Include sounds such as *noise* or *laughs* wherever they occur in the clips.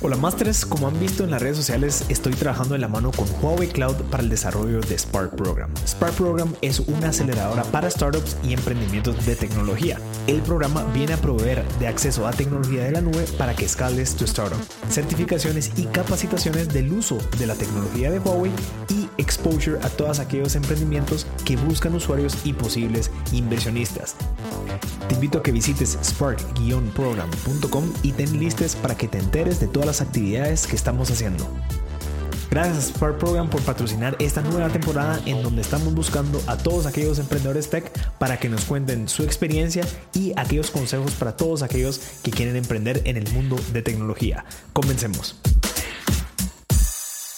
Hola Masters, como han visto en las redes sociales, estoy trabajando en la mano con Huawei Cloud para el desarrollo de Spark Program. Spark Program es una aceleradora para startups y emprendimientos de tecnología. El programa viene a proveer de acceso a tecnología de la nube para que escales tu startup, certificaciones y capacitaciones del uso de la tecnología de Huawei y exposure a todos aquellos emprendimientos que buscan usuarios y posibles inversionistas. Te invito a que visites spark-program.com y ten listes para que te enteres de todas las actividades que estamos haciendo. Gracias a Spark Program por patrocinar esta nueva temporada en donde estamos buscando a todos aquellos emprendedores tech para que nos cuenten su experiencia y aquellos consejos para todos aquellos que quieren emprender en el mundo de tecnología. Comencemos.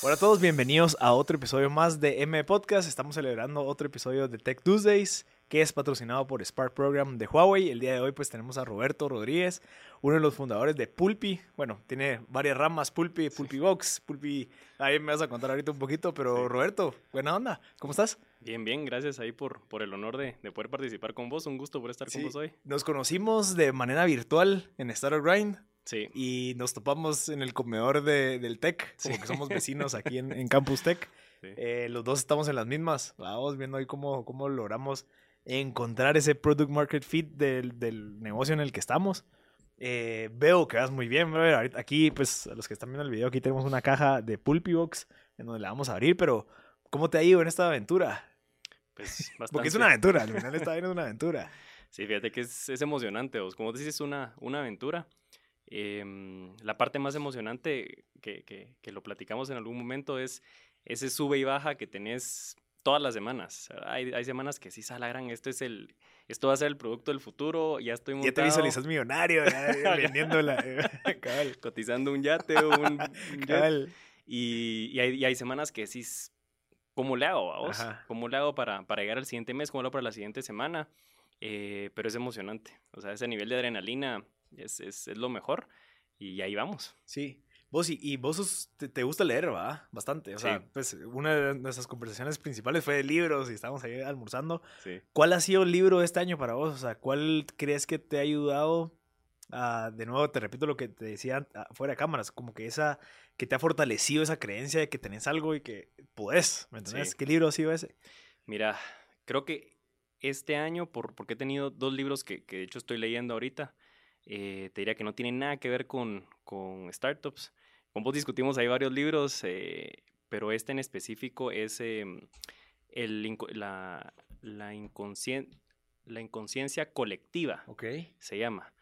Hola a todos, bienvenidos a otro episodio más de M Podcast. Estamos celebrando otro episodio de Tech Tuesdays que es patrocinado por Spark Program de Huawei. El día de hoy pues tenemos a Roberto Rodríguez, uno de los fundadores de Pulpi. Bueno, tiene varias ramas, Pulpi, Pulpi Box, Pulpi... Ahí me vas a contar ahorita un poquito, pero Roberto, buena onda, ¿cómo estás? Bien, bien, gracias ahí por, por el honor de, de poder participar con vos. Un gusto por estar con vos hoy. Nos conocimos de manera virtual en Startup Grind. Sí. Y nos topamos en el comedor de, del Tech, como que somos vecinos aquí en, en *laughs* Campus Tech. Eh, los dos estamos en las mismas. Vamos viendo ahí cómo, cómo logramos encontrar ese product market fit del, del negocio en el que estamos. Eh, veo que vas muy bien, Aquí, pues, a los que están viendo el video, aquí tenemos una caja de Pulpy Box en donde la vamos a abrir, pero ¿cómo te ha ido en esta aventura? Pues bastante. *laughs* Porque es una aventura, al final está bien una aventura. Sí, fíjate que es, es emocionante, vos. Como dices, es una, una aventura. Em, la parte más emocionante que, que, que, lo platicamos en algún momento es ese sube y baja que tenés todas las semanas. Hay, hay semanas que sí gran esto es el, esto va a ser el producto del futuro, ya estoy montado. Ya te visualizas millonario, *laughs* vendiéndola. *laughs* Cotizando un yate o un, *laughs* Y, y, hay, y, hay, semanas que sí, ¿cómo le hago, vos? ¿Cómo le hago para, para llegar al siguiente mes? ¿Cómo le hago para la siguiente semana? Eh, pero es emocionante. O sea, ese nivel de adrenalina es, es, es lo mejor y ahí vamos. Sí. Vos y, vos te, gusta leer, ¿va? Bastante. O sea, pues una de nuestras conversaciones principales fue de libros y estábamos ahí almorzando. Sí. ¿Cuál ha sido el libro este año para vos? O sea, ¿cuál crees que te ha ayudado a, de nuevo, te repito lo que te decía fuera de cámaras, como que esa, que te ha fortalecido esa creencia de que tenés algo y que podés, ¿me entiendes? ¿Qué libro ha sido ese? Mira, creo que este año, por, porque he tenido dos libros que, que de hecho estoy leyendo ahorita, eh, te diría que no tiene nada que ver con, con startups. Con vos discutimos ahí varios libros, eh, pero este en específico es em, el, la, la, la inconsciencia colectiva, okay. se llama.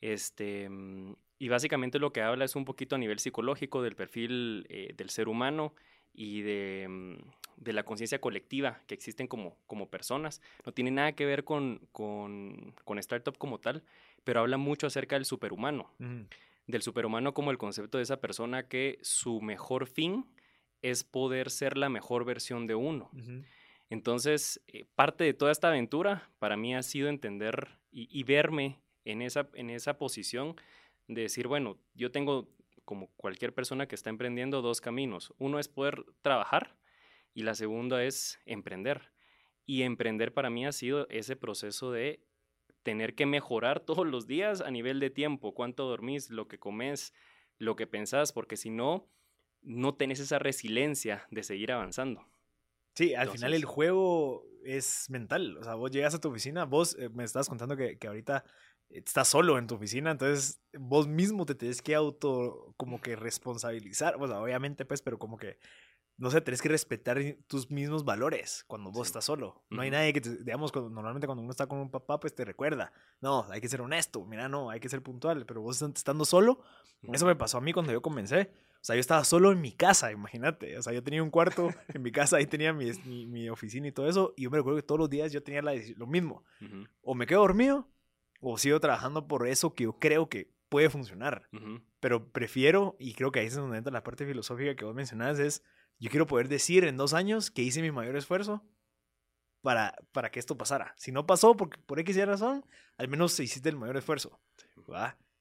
Este, mm, y básicamente lo que habla es un poquito a nivel psicológico del perfil eh, del ser humano y de, mm, de la conciencia colectiva que existen como, como personas. No tiene nada que ver con, con, con startup como tal, pero habla mucho acerca del superhumano. Del superhumano como el concepto de esa persona que su mejor fin es poder ser la mejor versión de uno. Entonces, eh, parte de toda esta aventura para mí ha sido entender y, verme en esa, en esa posición de decir, bueno, yo tengo, como cualquier persona que está emprendiendo, dos caminos. Uno es poder trabajar y la segunda es emprender. Y emprender para mí ha sido ese proceso de tener que mejorar *laughs* todos los días a nivel de tiempo, cuánto dormís, lo que comes, lo que pensás, porque si no, no tenés esa resiliencia de seguir avanzando. Sí, al final el juego es mental. O sea, vos llegas a tu oficina, vos eh, me estabas contando que, que, ahorita estás solo en tu oficina, entonces vos mismo te tienes que auto, como que responsabilizar. O sea, obviamente, pues, pero como que no sé, tenés que respetar tus mismos valores cuando vos estás solo. No hay nadie que, te, digamos, cuando, normalmente cuando uno está con un papá, pues te recuerda, no, hay que ser honesto, mira, no, hay que ser puntual, pero vos estando solo, eso me pasó a mí cuando yo comencé. O sea, yo estaba solo en mi casa, imagínate. O sea, yo tenía un cuarto en mi casa, ahí tenía mi, mi, oficina y todo eso, y yo me recuerdo que todos los días yo tenía la, lo mismo. O me quedo dormido, o sigo trabajando por eso que yo creo que puede funcionar. Pero prefiero, y creo que ahí es donde entra la parte filosófica que vos mencionás, es yo quiero poder decir en dos años que hice mi mayor esfuerzo para, para que esto pasara. Si no pasó porque por X razón, al menos hiciste el mayor esfuerzo.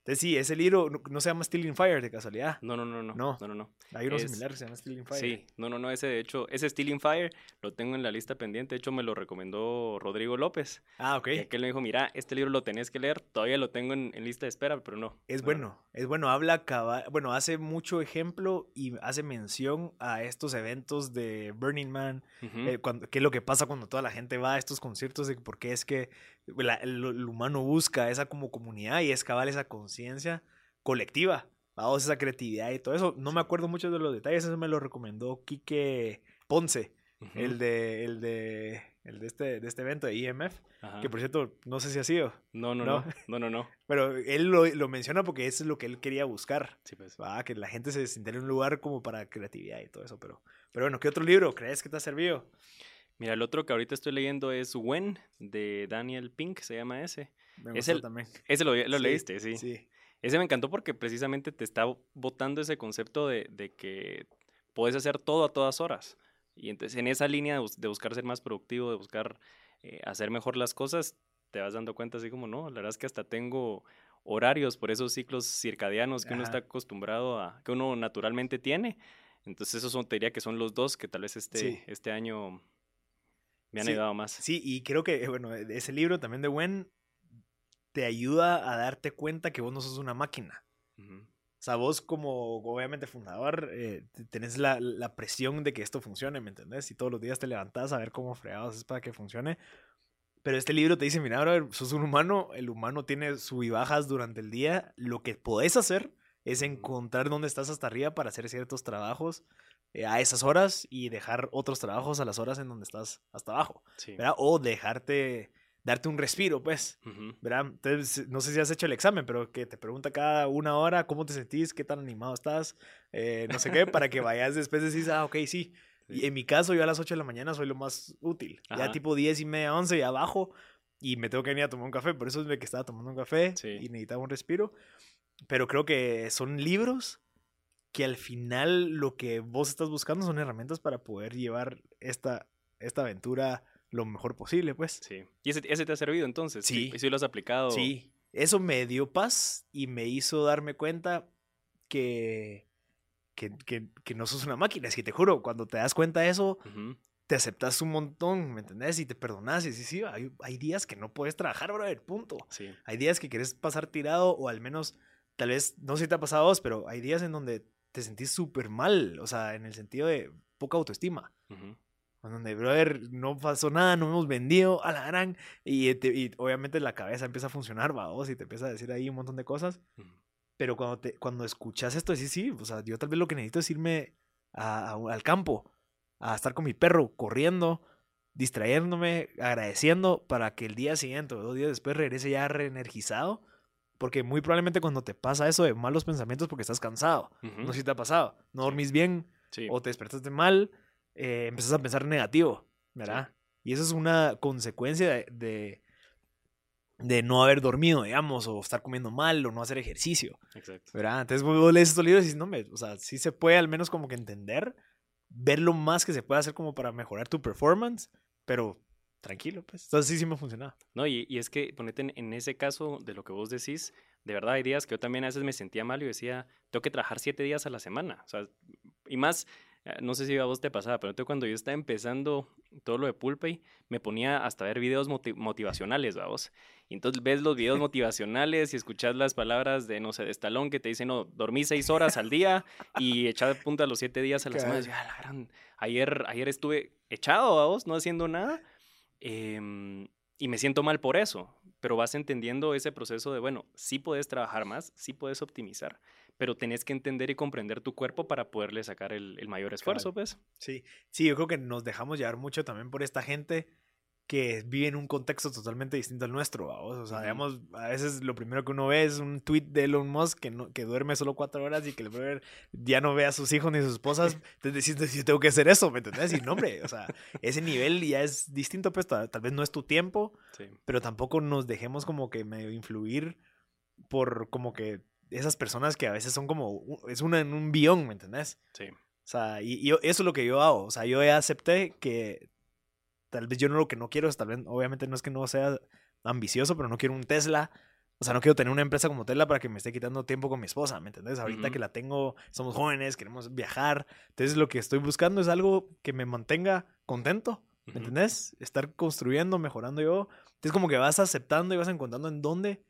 Entonces sí, ese libro no, no se llama Stealing Fire de casualidad. No, no, no, no. No. No, no, no. Hay uno Es- similar que se llama Stealing Fire. Sí, no, no, no, ese de hecho, ese Stealing Fire lo tengo en la lista pendiente, de hecho me lo recomendó Rodrigo López. Ah, ok. Que él me dijo, mira, este libro lo tenés que leer, todavía lo tengo en, en lista de espera, pero no. Es no, bueno, es bueno, habla, caba- bueno, hace mucho ejemplo y hace mención a estos eventos de Burning Man, eh, cuando- qué es lo que pasa cuando toda la gente va a estos conciertos, de por qué es que la- el, el humano busca esa como comunidad y es cabal esa conciencia colectiva, vamos, esa creatividad y todo eso. No me acuerdo mucho de los detalles, eso me lo recomendó Quique Ponce, el de, el de, el de este, de este evento de IMF, Ajá. que por cierto, no sé si ha sido, No, no, no. no, no, no, no. *laughs* pero él lo, lo menciona porque eso es lo que él quería buscar. Sí, pues. Ah, que la gente se sintiera en un lugar como para creatividad y todo eso, pero, pero bueno, ¿qué otro libro crees que te ha servido? Mira, el otro que ahorita estoy leyendo es When, de Daniel Pink, se llama ese. Me Es gustó el- también. *laughs* Ese lo, lo Sí, leíste, sí. Sí, Ese me encantó porque precisamente te está botando ese concepto de, de que puedes hacer todo a todas horas. Y entonces en esa línea de, bus- de buscar ser más productivo, de buscar eh, hacer mejor las cosas, te vas dando cuenta así como, no, la verdad es que hasta tengo horarios por esos ciclos circadianos que uno está acostumbrado a, que uno naturalmente tiene. Entonces esos son, te diría que son los dos que tal vez este, Sí. este año me han Sí, ayudado más. sí, y creo que, eh, bueno, ese libro también de Wen te ayuda a darte cuenta que vos no sos una máquina. Ujú. O sea, vos como obviamente fundador eh, te- tenés la, la presión de que esto funcione, ¿me entendés? Y todos los días te levantás a ver cómo fregados es para que funcione. Pero este libro te dice, mira, brother, sos un humano, el humano tiene sub y bajas durante el día, lo que podés hacer es encontrar dónde estás hasta arriba para hacer ciertos trabajos eh, a esas horas y dejar otros trabajos a las horas en donde estás hasta abajo, Sí. O dejarte, darte un respiro, pues. Ujú. ¿verdad? Entonces, no sé si has hecho el examen, pero que te pregunta cada una hora cómo te sentís, qué tan animado estás, eh, no sé qué, para que *laughs* vayas después decís, ah, ok, sí. Y en mi caso, yo a las 8 de la mañana soy lo más útil. Ya Ajá. tipo 10 y media, 11, ya abajo, y me tengo que venir a tomar un café. Por eso es que estaba tomando un café Sí. y necesitaba un respiro. Pero creo que son libros que al final lo que vos estás buscando son herramientas para poder llevar esta, esta aventura lo mejor posible, pues. Sí. ¿Y ese, ese te ha servido entonces? Sí. ¿Sí lo has aplicado? Sí, eso me dio paz y me hizo darme cuenta que, que, que, que no sos una máquina. Es que te juro, cuando te das cuenta de eso, te aceptas un montón, ¿me entendés? Y te perdonas y dices, sí, hay, hay días que no puedes trabajar, brother, punto. Sí. Hay días que quieres pasar tirado o al menos, tal vez, no sé si te ha pasado a vos, pero hay días en donde te sentís súper mal, o sea, en el sentido de poca autoestima. En donde, brother, no pasó nada, no hemos vendido a la gran. Y, te- y obviamente la cabeza empieza a funcionar, va, vos, y te empieza a decir ahí un montón de cosas. Pero cuando, te, cuando escuchas esto, decís, sí, o sea, yo tal vez lo que necesito es irme a- a- al campo, a estar con mi perro, corriendo, distrayéndome, agradeciendo, para que el día siguiente o dos días después regrese ya reenergizado. Porque muy probablemente cuando te pasa eso de malos pensamientos porque estás cansado, Ujú. no sé si te ha pasado, no dormís bien, Sí. o te despertaste mal, eh, empezás a pensar negativo, ¿verdad? Y eso es una consecuencia de, de, de no haber dormido, digamos, o estar comiendo mal, o no hacer ejercicio, Exacto. ¿verdad? Entonces vos lees estos libros y dices, no, me, o sea, sí se puede al menos como que entender, ver lo más que se puede hacer como para mejorar tu performance, pero tranquilo, pues. Entonces sí, sí me ha funcionado. No, y, y es que ponete en, en ese caso de lo que vos decís, de verdad hay días que yo también a veces me sentía mal y decía, tengo que trabajar siete días a la semana. O sea, y más, no sé si a vos te pasaba, pero entonces cuando yo estaba empezando todo lo de Pulpay, me ponía hasta ver videos moti- motivacionales, vamos. Y entonces ves los videos *laughs* motivacionales y escuchas las palabras de, no sé, de Estalón que te dicen, no, dormí seis horas al día *laughs* y echaba punta los siete días a la semana. Y "Ah, la gran, ayer, ayer estuve echado, vamos, no haciendo nada. Em, y me siento mal por eso, pero vas entendiendo ese proceso de, bueno, sí puedes trabajar más, sí puedes optimizar, pero tenés que entender y comprender tu cuerpo para poderle sacar el, el mayor esfuerzo, pues. Sí, sí, yo creo que nos dejamos llevar mucho también por esta gente que vive en un contexto totalmente distinto al nuestro, ¿vamos? O sea, digamos, a veces lo primero que uno ve es un tweet de Elon Musk que, no, que duerme solo cuatro horas y que el ya no ve a sus hijos ni a sus esposas. *laughs* Entonces decís, yo tengo que hacer eso, ¿me entendés? Y no, hombre, o sea, ese nivel ya es distinto, pues tal, tal vez no es tu tiempo, Sí. pero tampoco nos dejemos como que medio influir por como que esas personas que a veces son como, es una en un guion, ¿me entendés? Sí. O sea, y, eso es lo que yo hago. O sea, yo ya acepté que tal vez yo no lo que no quiero es tal vez, obviamente no es que no sea ambicioso, pero no quiero un Tesla O sea, no quiero tener una empresa como Tela para que me esté quitando tiempo con mi esposa, ¿me entendés? Ahorita Ujú. que la tengo, somos jóvenes, queremos viajar. Entonces, lo que estoy buscando es algo que me mantenga contento, ¿me entendés? Estar construyendo, mejorando yo. Entonces, como que vas aceptando y vas encontrando en dónde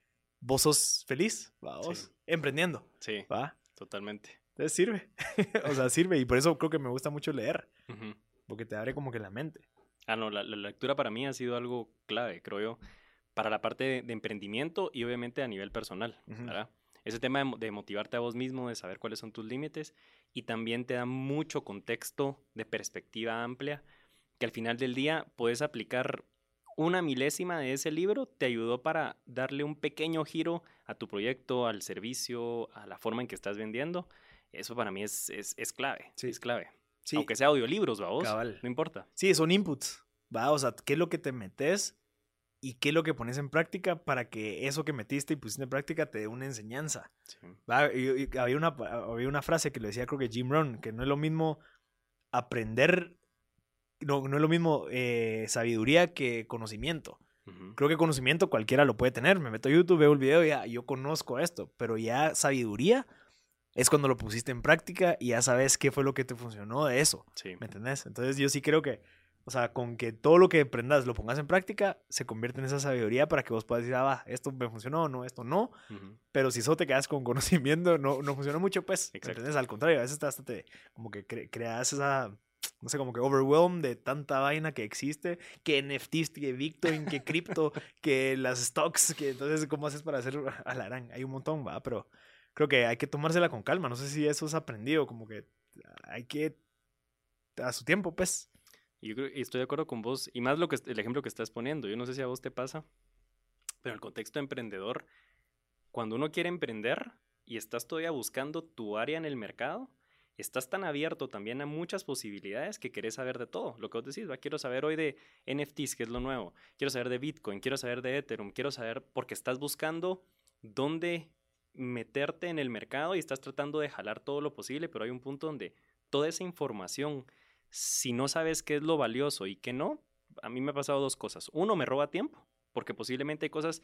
vos sos feliz, ¿va? Vos, Sí. emprendiendo, Sí, ¿va? totalmente. Entonces, sirve. *laughs* o sea, sirve. Y por eso creo que me gusta mucho leer, porque te abre como que la mente. Ah, no, la, la lectura para mí ha sido algo clave, creo yo, para la parte de, de emprendimiento y obviamente a nivel personal. ¿verdad? Ese tema de motivarte a vos mismo, de saber cuáles son tus límites y también te da mucho contexto de perspectiva amplia que al final del día puedes aplicar una milésima de ese libro, te ayudó para darle un pequeño giro a tu proyecto, al servicio, a la forma en que estás vendiendo. Eso para mí es, es, es clave, Sí. es clave. Sí, Aunque sea audiolibros, ¿va vos? Cabal. No importa. sí, son inputs, ¿va? O sea, ¿qué es lo que te metes y qué es lo que pones en práctica para que eso que metiste y pusiste en práctica te dé una enseñanza? Sí. Va, y- y había, una, había una frase que lo decía creo que Jim Rohn, que no es lo mismo aprender, no, no es lo mismo eh, sabiduría que conocimiento. Creo que conocimiento cualquiera lo puede tener. Me meto a YouTube, veo el video y ya, yo conozco esto. Pero ya sabiduría es cuando lo pusiste en práctica y ya sabes qué fue lo que te funcionó de eso. Sí. ¿Me entendés? Entonces yo sí creo que, o sea, con que todo lo que aprendas lo pongas en práctica, se convierte en esa sabiduría para que vos puedas decir, ah, va, esto me funcionó, no, esto no. Ujú. Pero si solo te quedas con conocimiento, no, no funciona mucho, pues. ¿me. ¿Entendés? Al contrario, a veces hasta te como que cre- creas esa, no sé, como que overwhelm de tanta vaina que existe, que NFTs, que Bitcoin, que cripto, *laughs* que las stocks, que entonces, ¿cómo haces para hacer *laughs* a la gran? Hay un montón, va, pero creo que hay que tomársela con calma. No sé si eso has aprendido, como que hay que a su tiempo, pues. Y Yo creo, estoy de acuerdo con vos, y más lo que el ejemplo que estás poniendo. Yo no sé si a vos te pasa, pero en el contexto emprendedor, cuando uno quiere emprender y estás todavía buscando tu área en el mercado, estás tan abierto también a muchas posibilidades que querés saber de todo. Lo que vos decís, quiero saber hoy de NFTs, que es lo nuevo, quiero saber de Bitcoin, quiero saber de Ethereum, quiero saber porque estás buscando dónde meterte en el mercado y estás tratando de jalar todo lo posible, pero hay un punto donde toda esa información, si no sabes qué es lo valioso y qué no, a mí me ha pasado dos cosas. Uno, me roba tiempo, porque posiblemente hay cosas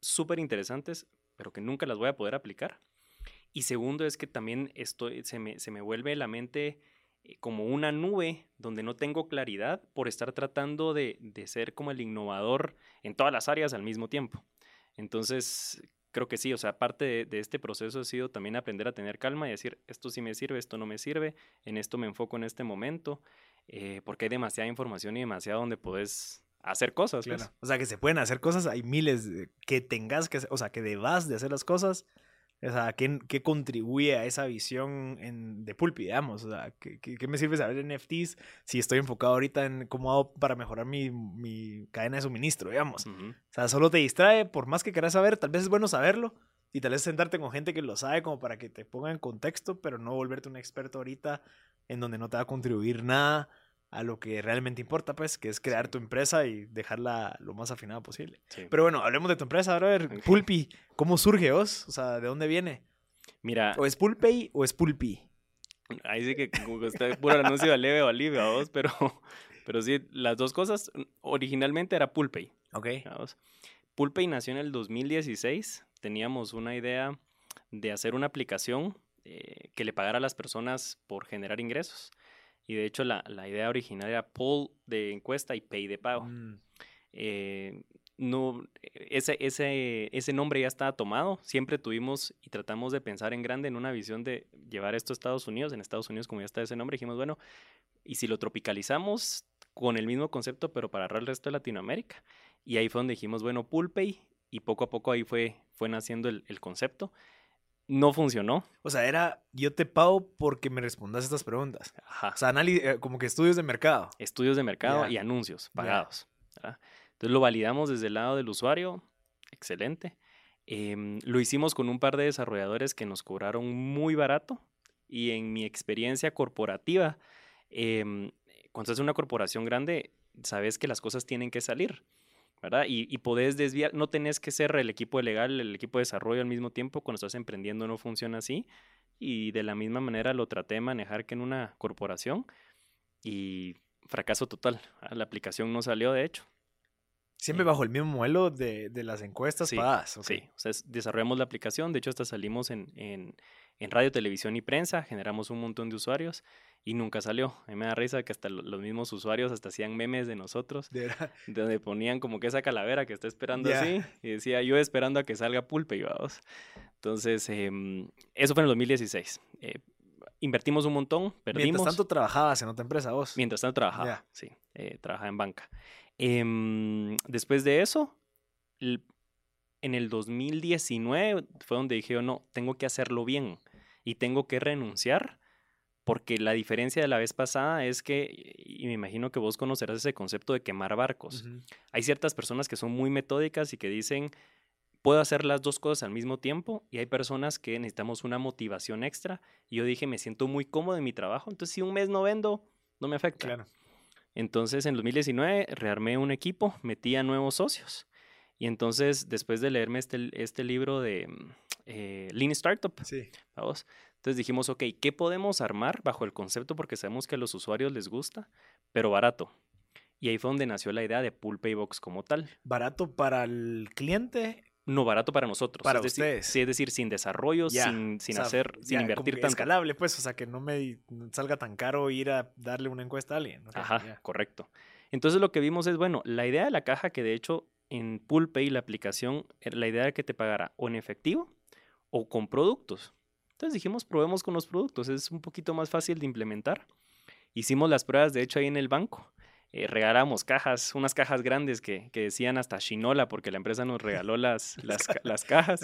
súper interesantes, pero que nunca las voy a poder aplicar. Y segundo es que también estoy, se, me, se me vuelve la mente eh, como una nube donde no tengo claridad por estar tratando de, de ser como el innovador en todas las áreas al mismo tiempo. Entonces, creo que sí, o sea, parte de, este proceso ha sido también aprender a tener calma y decir, esto sí me sirve, esto no me sirve, en esto me enfoco en este momento, eh, porque hay demasiada información y demasiado donde puedes hacer cosas. Pues. O sea, que se pueden hacer cosas, hay miles que tengas que o sea, que debas de hacer las cosas. O sea, ¿qué, qué contribuye a esa visión en, de Pulpi, digamos? O sea, ¿qué, ¿qué, me sirve saber NFTs si estoy enfocado ahorita en cómo hago para mejorar mi, mi cadena de suministro, digamos? Uh -huh. O sea, solo te distrae, por más que quieras saber, tal vez es bueno saberlo y tal vez sentarte con gente que lo sabe como para que te ponga en contexto, pero no volverte un experto ahorita en donde no te va a contribuir nada a lo que realmente importa, pues, que es crear tu empresa y dejarla lo más afinada posible. Sí. Pero bueno, hablemos de tu empresa, brother. Okay. Pulpi, ¿cómo surge vos? O sea, ¿de dónde viene? Mira. ¿O es Pulpey o es Pulpi? Ahí sí que está puro anuncio de leve o alivio a vos, pero, pero sí, las dos cosas, originalmente era Pulpey. Ok. ¿vos? Pulpey nació en el 2016. Teníamos una idea de hacer una aplicación eh, que le pagara a las personas por generar ingresos. Y de hecho la, la, idea original era poll de encuesta y pay de pago. Mm. Eh, no, ese, ese, ese nombre ya estaba tomado. Siempre tuvimos y tratamos de pensar en grande en una visión de llevar esto a Estados Unidos. En Estados Unidos, como ya está ese nombre, dijimos, bueno, y si lo tropicalizamos con el mismo concepto, pero para el resto de Latinoamérica. Y ahí fue donde dijimos, bueno, Pulpay, y poco a poco ahí fue, fue naciendo el, el concepto no funcionó. O sea, era yo te pago porque me respondas estas preguntas. Ajá. O sea, eh, como que estudios de mercado. Estudios de mercado yeah. y anuncios pagados. Yeah. Entonces lo validamos desde el lado del usuario. Excelente. Eh, lo hicimos con un par de desarrolladores que nos cobraron muy barato. Y en mi experiencia corporativa, eh, cuando es una corporación grande, sabes que las cosas tienen que salir. ¿Verdad? Y, y podés desviar, no tenés que ser el equipo legal, el equipo de desarrollo al mismo tiempo, cuando estás emprendiendo no funciona así, y de la misma manera lo traté de manejar que en una corporación, y fracaso total, la aplicación no salió de hecho. Siempre Eh, bajo el mismo modelo de, de las encuestas Sí, pagadas. ok. Sí, o sea, es- desarrollamos la aplicación, de hecho hasta salimos en, en, en radio, televisión y prensa, generamos un montón de usuarios y nunca salió. A mí me da risa que hasta lo- los mismos usuarios hasta hacían memes de nosotros, De donde ponían como que esa calavera que está esperando Ya. así, y decía yo esperando a que salga Pulpe y vamos. Entonces, em, eso fue en el 2016. Eh, invertimos un montón, perdimos. Mientras tanto trabajabas en otra empresa vos. Mientras tanto trabajaba, Ya. sí, eh, trabajaba en banca. Em, después de eso, el- en el 2019 fue donde dije yo, no, tengo que hacerlo bien y tengo que renunciar porque la diferencia de la vez pasada es que, y me imagino que vos conocerás ese concepto de quemar barcos. Hay ciertas personas que son muy metódicas y que dicen, puedo hacer las dos cosas al mismo tiempo y hay personas que necesitamos una motivación extra y yo dije, me siento muy cómodo en mi trabajo, entonces si un mes no vendo, no me afecta. Claro. Entonces, en 2019 rearmé un equipo, metí a nuevos socios. Y entonces, después de leerme este, este libro de eh, Lean Startup, Sí. vamos, entonces dijimos, ok, ¿qué podemos armar bajo el concepto? Porque sabemos que a los usuarios les gusta, pero barato. Y ahí fue donde nació la idea de Pool Paybox como tal. Barato para el cliente. No barato para nosotros. Para es decir, ustedes. sí, es decir, sin desarrollo, sin, sin o sea, hacer, sin invertir tanto. escalable, pues, o sea, que no me salga tan caro ir a darle una encuesta a alguien. Ajá, correcto. Entonces lo que vimos es, bueno, la idea de la caja que de hecho en PoolPay, la aplicación, era la idea era que te pagara o en efectivo o con productos. Entonces dijimos, probemos con los productos, es un poquito más fácil de implementar. Hicimos las pruebas, de hecho, ahí en el banco. Eh, regalamos cajas, unas cajas grandes que, que decían hasta Shinola, porque la empresa nos regaló las, *laughs* las, ca- las cajas.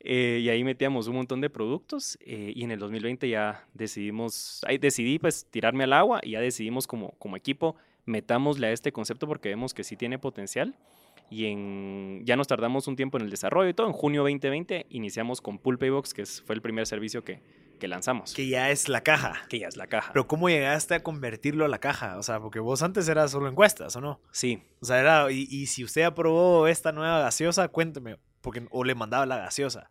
Eh, y ahí metíamos un montón de productos eh, y en el 2020 ya decidimos, ahí decidí pues tirarme al agua y ya decidimos como, como equipo metámosle a este concepto porque vemos que sí tiene potencial y en, ya nos tardamos un tiempo en el desarrollo y todo. En junio 2020 iniciamos con Pool Paybox, que es- fue el primer servicio que, que lanzamos, Que ya es la caja. que ya es la caja. Pero ¿cómo llegaste a convertirlo a la caja? O sea, porque vos antes eras solo encuestas, ¿o no? sí, O sea, era, y, y si usted aprobó esta nueva gaseosa, cuénteme, porque, o le mandaba la gaseosa.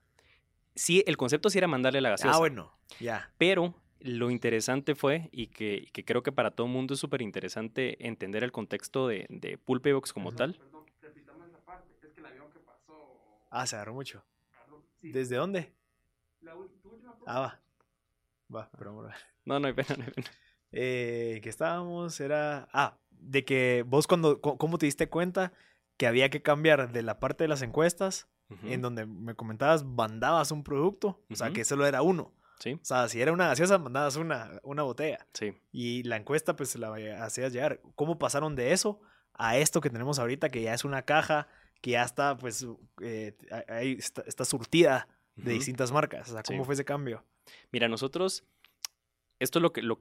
sí, el concepto sí era mandarle la gaseosa. Ah, bueno, ya. Pero lo interesante fue, y que, que creo que para todo el mundo es súper interesante entender el contexto de, de Pool Paybox como tal. Perdón, repitamos esa parte. Es que el avión que pasó. Ah, se agarró mucho. Sí, ¿Desde dónde? la última Ah, va. Va, pero vamos a ver. No, no hay pena, no hay pena. Eh, que estábamos, era... Ah, de que vos cuando, ¿cómo te diste cuenta que había que cambiar de la parte de las encuestas, en donde me comentabas, mandabas un producto, o sea, que solo era uno. Sí, O sea, si era una gaseosa, mandabas una, una botella. sí. Y la encuesta, pues, la hacías llegar. ¿Cómo pasaron de eso a esto que tenemos ahorita, que ya es una caja, que ya está, pues, eh, ahí está, está surtida de distintas marcas? O sea, ¿cómo Sí. fue ese cambio? Mira, nosotros, esto lo que, lo,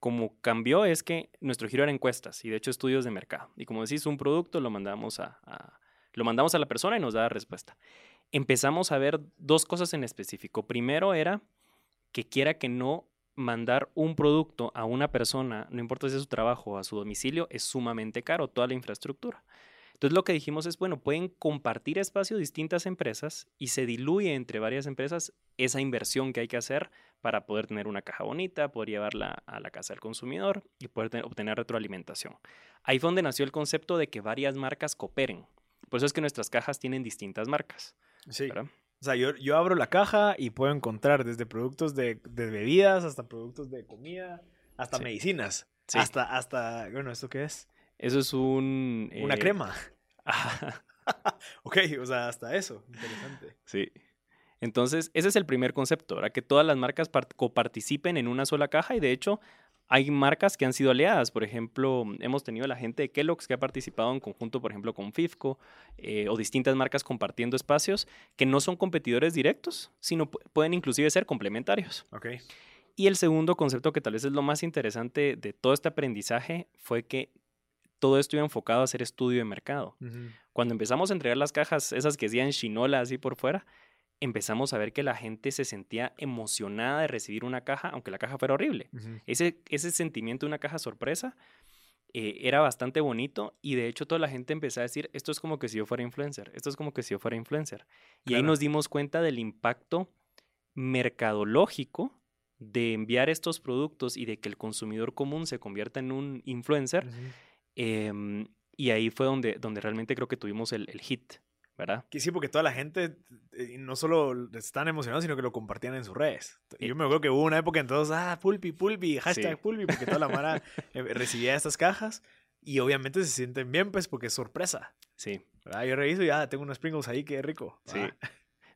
como cambió es que nuestro giro era encuestas y de hecho estudios de mercado. Y como decís, un producto lo mandamos a, a- lo mandamos a la persona y nos da respuesta. Empezamos a ver dos cosas en específico. Primero era que quiera que no mandar un producto a una persona, no importa si es su trabajo o a su domicilio, es sumamente caro, toda la infraestructura. Entonces lo que dijimos es, bueno, pueden compartir espacio distintas empresas y se diluye entre varias empresas esa inversión que hay que hacer para poder tener una caja bonita, poder llevarla a la casa del consumidor y poder te- obtener retroalimentación. Ahí fue donde nació el concepto de que varias marcas cooperen. Por eso es que nuestras cajas tienen distintas marcas. Sí. ¿verdad? O sea, yo, yo abro la caja y puedo encontrar desde productos de, de bebidas hasta productos de comida, hasta Sí. medicinas. Sí. Hasta, hasta, bueno, ¿esto qué es? Eso es un... Una eh, crema. *laughs* *laughs* Ok, o sea, hasta eso. Interesante. sí. Entonces, ese es el primer concepto, ¿verdad? Que todas las marcas part- coparticipen en una sola caja y de hecho hay marcas que han sido aliadas. Por ejemplo, hemos tenido la gente de Kellogg's que ha participado en conjunto, por ejemplo, con FIFCO eh, o distintas marcas compartiendo espacios que no son competidores directos, sino pu- pueden inclusive ser complementarios. Ok. Y el segundo concepto que tal vez es lo más interesante de todo este aprendizaje fue que todo esto iba enfocado a hacer estudio de mercado. Cuando empezamos a entregar las cajas, esas que decían chinola así por fuera, empezamos a ver que la gente se sentía emocionada de recibir una caja, aunque la caja fuera horrible. Ese, ese sentimiento de una caja sorpresa eh, era bastante bonito y de hecho toda la gente empezó a decir, esto es como que si yo fuera influencer, esto es como que si yo fuera influencer. Y ahí nos dimos cuenta del impacto mercadológico de enviar estos productos y de que el consumidor común se convierta en un influencer. Em, Y ahí fue donde, donde realmente creo que tuvimos el, el hit, ¿verdad? Que sí, porque toda la gente eh, no solo están emocionados, sino que lo compartían en sus redes. Y yo me acuerdo que hubo una época en todos, ah, Pulpi, Pulpi, hashtag Sí. Pulpi, porque toda la mara *laughs* eh, recibía estas cajas y obviamente se sienten bien, pues, porque es sorpresa. Sí, ¿verdad? Yo reviso y ya tengo unos Pringles ahí, qué rico. sí.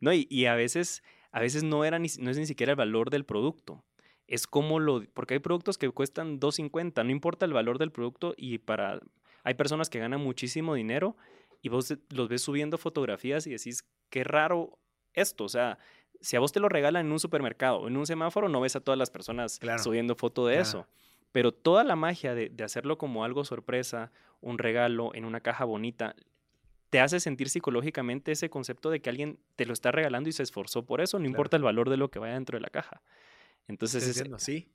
No, y, y a veces, a veces no, era ni, no es ni siquiera el valor del producto. Es como lo... Porque hay productos que cuestan 2.50, no importa el valor del producto y para... Hay personas que ganan muchísimo dinero y vos los ves subiendo fotografías y decís, qué raro esto. O sea, si a vos te lo regalan en un supermercado o en un semáforo, no ves a todas las personas Claro, subiendo foto de claro. eso. Pero toda la magia de, de hacerlo como algo sorpresa, un regalo en una caja bonita, te hace sentir psicológicamente ese concepto de que alguien te lo está regalando y se esforzó por eso, no Claro. importa el valor de lo que vaya dentro de la caja. Entonces, diciendo, sí.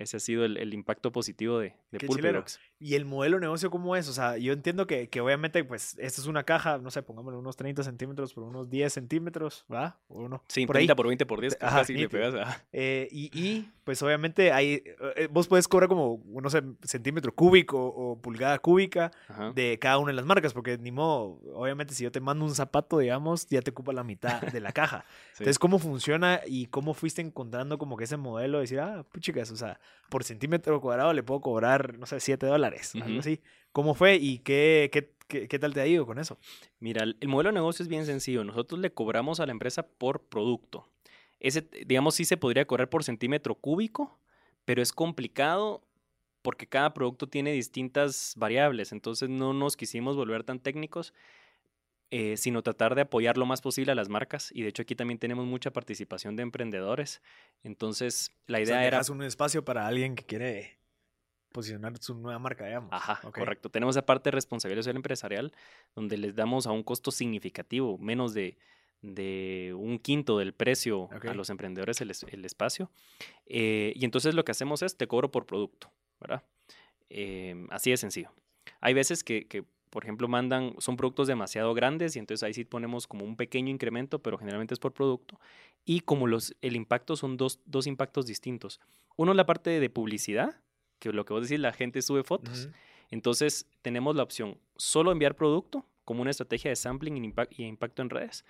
Ese ha sido el, el impacto positivo de, de. ¿Y el modelo de negocio cómo es? O sea, yo entiendo que, que obviamente, pues, esta es una caja, no sé, pongámosle unos 30 centímetros por unos 10 centímetros, ¿va? O no. Sí, por ahí. 30 por 20 por 10, que Ajá, casi le pegas. Eh, y, y, pues, obviamente, hay, eh, vos puedes cobrar como, no sé, centímetro cúbico o pulgada cúbica Ajá. de cada una de las marcas, porque ni modo, obviamente, si yo te mando un zapato, digamos, ya te ocupa la mitad de la caja. *laughs* Sí. Entonces, ¿cómo funciona y cómo fuiste encontrando como que ese modelo de decir, ah, puchicas, o sea, por centímetro cuadrado le puedo cobrar, no sé, 7 dólares, algo así. ¿Cómo fue y qué, qué, qué, qué tal te ha ido con eso? Mira, el el modelo de negocio es bien sencillo. Nosotros le cobramos a la empresa por producto. Ese, digamos, sí se podría cobrar por centímetro cúbico, pero es complicado porque cada producto tiene distintas variables. Entonces no nos quisimos volver tan técnicos, eh, sino tratar de apoyar lo más posible a las marcas. Y de hecho aquí también tenemos mucha participación de emprendedores. Entonces la O idea sea, era... un espacio para alguien que quiere posicionar su nueva marca, digamos. Ajá, correcto. Tenemos esa parte de responsabilidad social empresarial donde les damos a un costo significativo, menos de, de un quinto del precio a los emprendedores el, es- el espacio. Eh, y entonces lo que hacemos es te cobro por producto, ¿verdad? Eh, así de sencillo. Hay veces que, que, por ejemplo, mandan, son productos demasiado grandes y entonces ahí sí ponemos como un pequeño incremento, pero generalmente es por producto. Y como los, el impacto son dos, dos impactos distintos. Uno es la parte de publicidad, que lo que vos decís, la gente sube fotos. Entonces, tenemos la opción solo enviar producto como una estrategia de sampling y impact- y impacto en redes.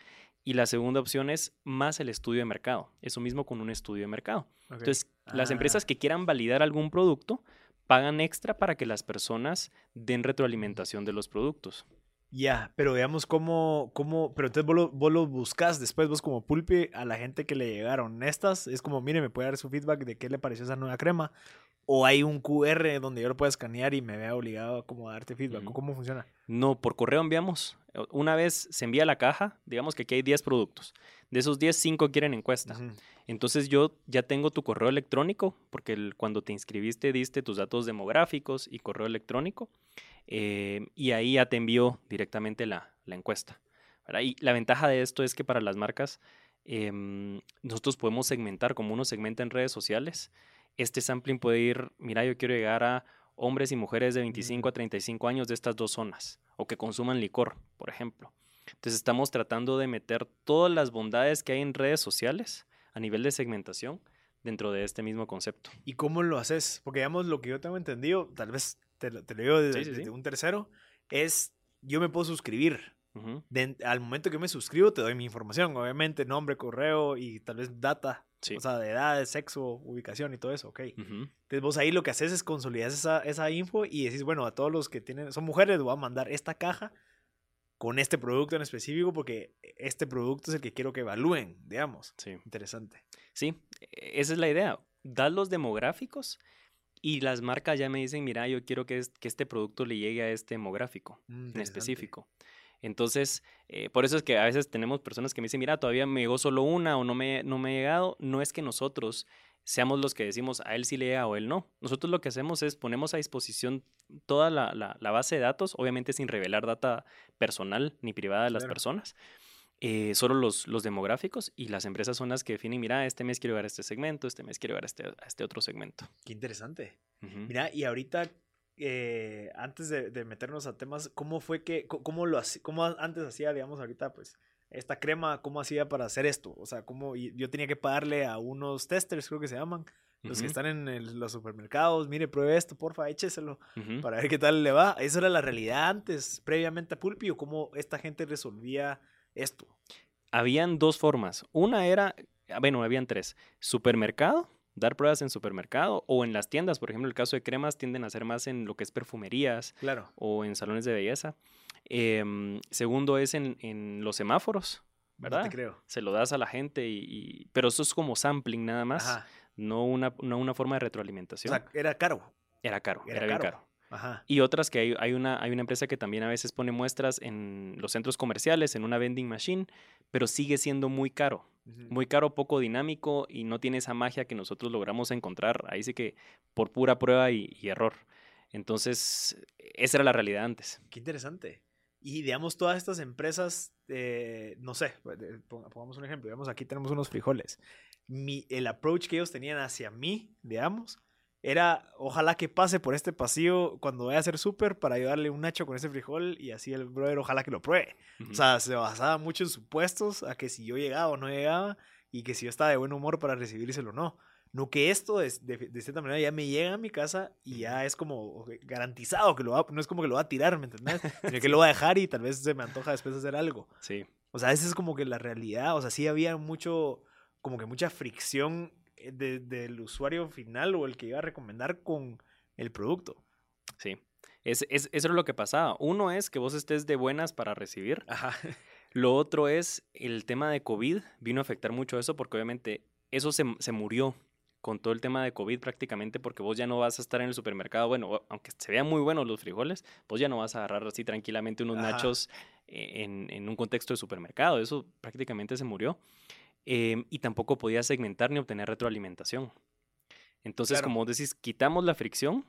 Y la segunda opción es más el estudio de mercado. Eso mismo con un estudio de mercado. Ok. Entonces, las Ah. empresas que quieran validar algún producto pagan extra para que las personas den retroalimentación de los productos. Ya, pero veamos cómo, cómo, pero entonces vos lo, vos lo buscas después, vos como pulpe, a la gente que le llegaron estas, es como, mire, me puede dar su feedback de qué le pareció esa nueva crema, o hay un QR donde yo lo pueda escanear y me vea obligado a como a darte feedback. ¿o ¿cómo funciona? No, por correo enviamos. eh, Una vez se envía la caja, digamos que aquí hay 10 productos. De esos 10, 5 quieren encuesta. Entonces yo ya tengo tu correo electrónico, porque el- cuando te inscribiste diste tus datos demográficos y correo electrónico, eh, y ahí ya te envío directamente la, la encuesta. ¿verdad? Y la ventaja de esto es que para las marcas em, nosotros podemos segmentar, como uno segmenta en redes sociales, este sampling puede ir, mira, yo quiero llegar a hombres y mujeres de 25 a 35 años de estas dos zonas, o que consuman licor, por ejemplo. Entonces estamos tratando de meter todas las bondades que hay en redes sociales a nivel de segmentación dentro de este mismo concepto. ¿Y cómo lo haces? Porque digamos, lo que yo tengo entendido, tal vez te, lo- te lo digo desde, Sí, sí, sí. desde un tercero, es, yo me puedo suscribir. De- al momento que me suscribo te doy mi información, obviamente, nombre, correo y tal vez data, Sí. o sea, de edad, sexo, ubicación y todo eso, ok. Entonces vos ahí lo que haces es consolidar esa, esa info y decís, bueno, a todos los que tienen, son mujeres, les voy a mandar esta caja con este producto en específico porque este producto es el que quiero que evalúen, digamos. Sí. Interesante. Sí, e- esa es la idea. Das los demográficos y las marcas ya me dicen, mira, yo quiero que, es- que este producto le llegue a este demográfico Mm, en interesante. específico. Entonces, eh, por eso es que a veces tenemos personas que me dicen, mira, todavía me llegó solo una o no me, no me ha llegado. No es que nosotros seamos los que decimos a él sí le llega o él no. Nosotros lo que hacemos es ponemos a disposición toda la, la- la base de datos, obviamente sin revelar data personal ni privada de las Claro. personas. eh, solo los, los demográficos y las empresas son las que definen, mira, este mes quiero ver a este segmento, este mes quiero ver a este, a este otro segmento. Qué interesante. Mira, y ahorita, eh, antes de, de meternos a temas, ¿cómo fue que, cómo lo cómo antes hacía, digamos, ahorita, pues, esta crema, cómo hacía para hacer esto? O sea, cómo yo tenía que pagarle a unos testers, creo que se llaman, los que están en el- los supermercados, mire, pruebe esto, porfa, écheselo para ver qué tal le va. ¿Eso era la realidad antes, previamente a Pulpi, o cómo esta gente resolvía esto? Habían dos formas. Una era, ah, bueno, habían tres. Supermercado, dar pruebas en supermercado o en las tiendas. Por ejemplo, el caso de cremas tienden a hacer más en lo que es perfumerías Claro. o en salones de belleza. Em, segundo es en, en los semáforos, No ¿verdad? te creo. Se lo das a la gente y, y- pero eso es como sampling nada más, Ajá. no una, no una forma de O retroalimentación. sea, era caro. era caro, era era, bien caro. caro. Ajá. Y otras que hay, hay, una, hay una empresa que también a veces pone muestras en los centros comerciales, en una vending machine, pero sigue siendo muy caro. Muy caro, poco dinámico y no tiene esa magia que nosotros logramos encontrar. Ahí sí que por pura prueba y, y error. Entonces, esa era la realidad antes. Qué interesante. Y digamos, todas estas empresas, eh, no sé, pon- pongamos un ejemplo, digamos, aquí tenemos unos frijoles. Mi, el approach que ellos tenían hacia mí, digamos, era, ojalá que pase por este pasillo cuando vaya a hacer súper para ayudarle un nacho con ese frijol y así el brother, ojalá que lo pruebe. O sea, se basaba mucho en supuestos a que si yo llegaba o no llegaba y que si yo estaba de buen humor para recibírselo o no. No que esto de, de- de cierta manera ya me llega a mi casa y ya es como garantizado que lo va, no es como que lo va a tirar, ¿me entendés? *laughs* Sino que lo va a dejar y tal vez se me antoja después hacer algo. sí. O sea, esa es como que la realidad. O sea, sí había mucho, como que mucha fricción de- del usuario final o el que iba a recomendar con el producto. Sí. Es, es- eso es lo que pasaba. Uno es que vos estés de buenas para recibir. Ajá. Lo otro es el tema de COVID. Vino a afectar mucho eso porque obviamente eso se, se murió con todo el tema de COVID prácticamente porque vos ya no vas a estar en el supermercado. Bueno, aunque se vean muy buenos los frijoles, vos ya no vas a agarrar así tranquilamente unos Ajá. nachos eh, en, en un contexto de supermercado. Eso prácticamente se murió. Em, y tampoco podías segmentar ni obtener retroalimentación. Entonces, Claro. como vos decís, quitamos la fricción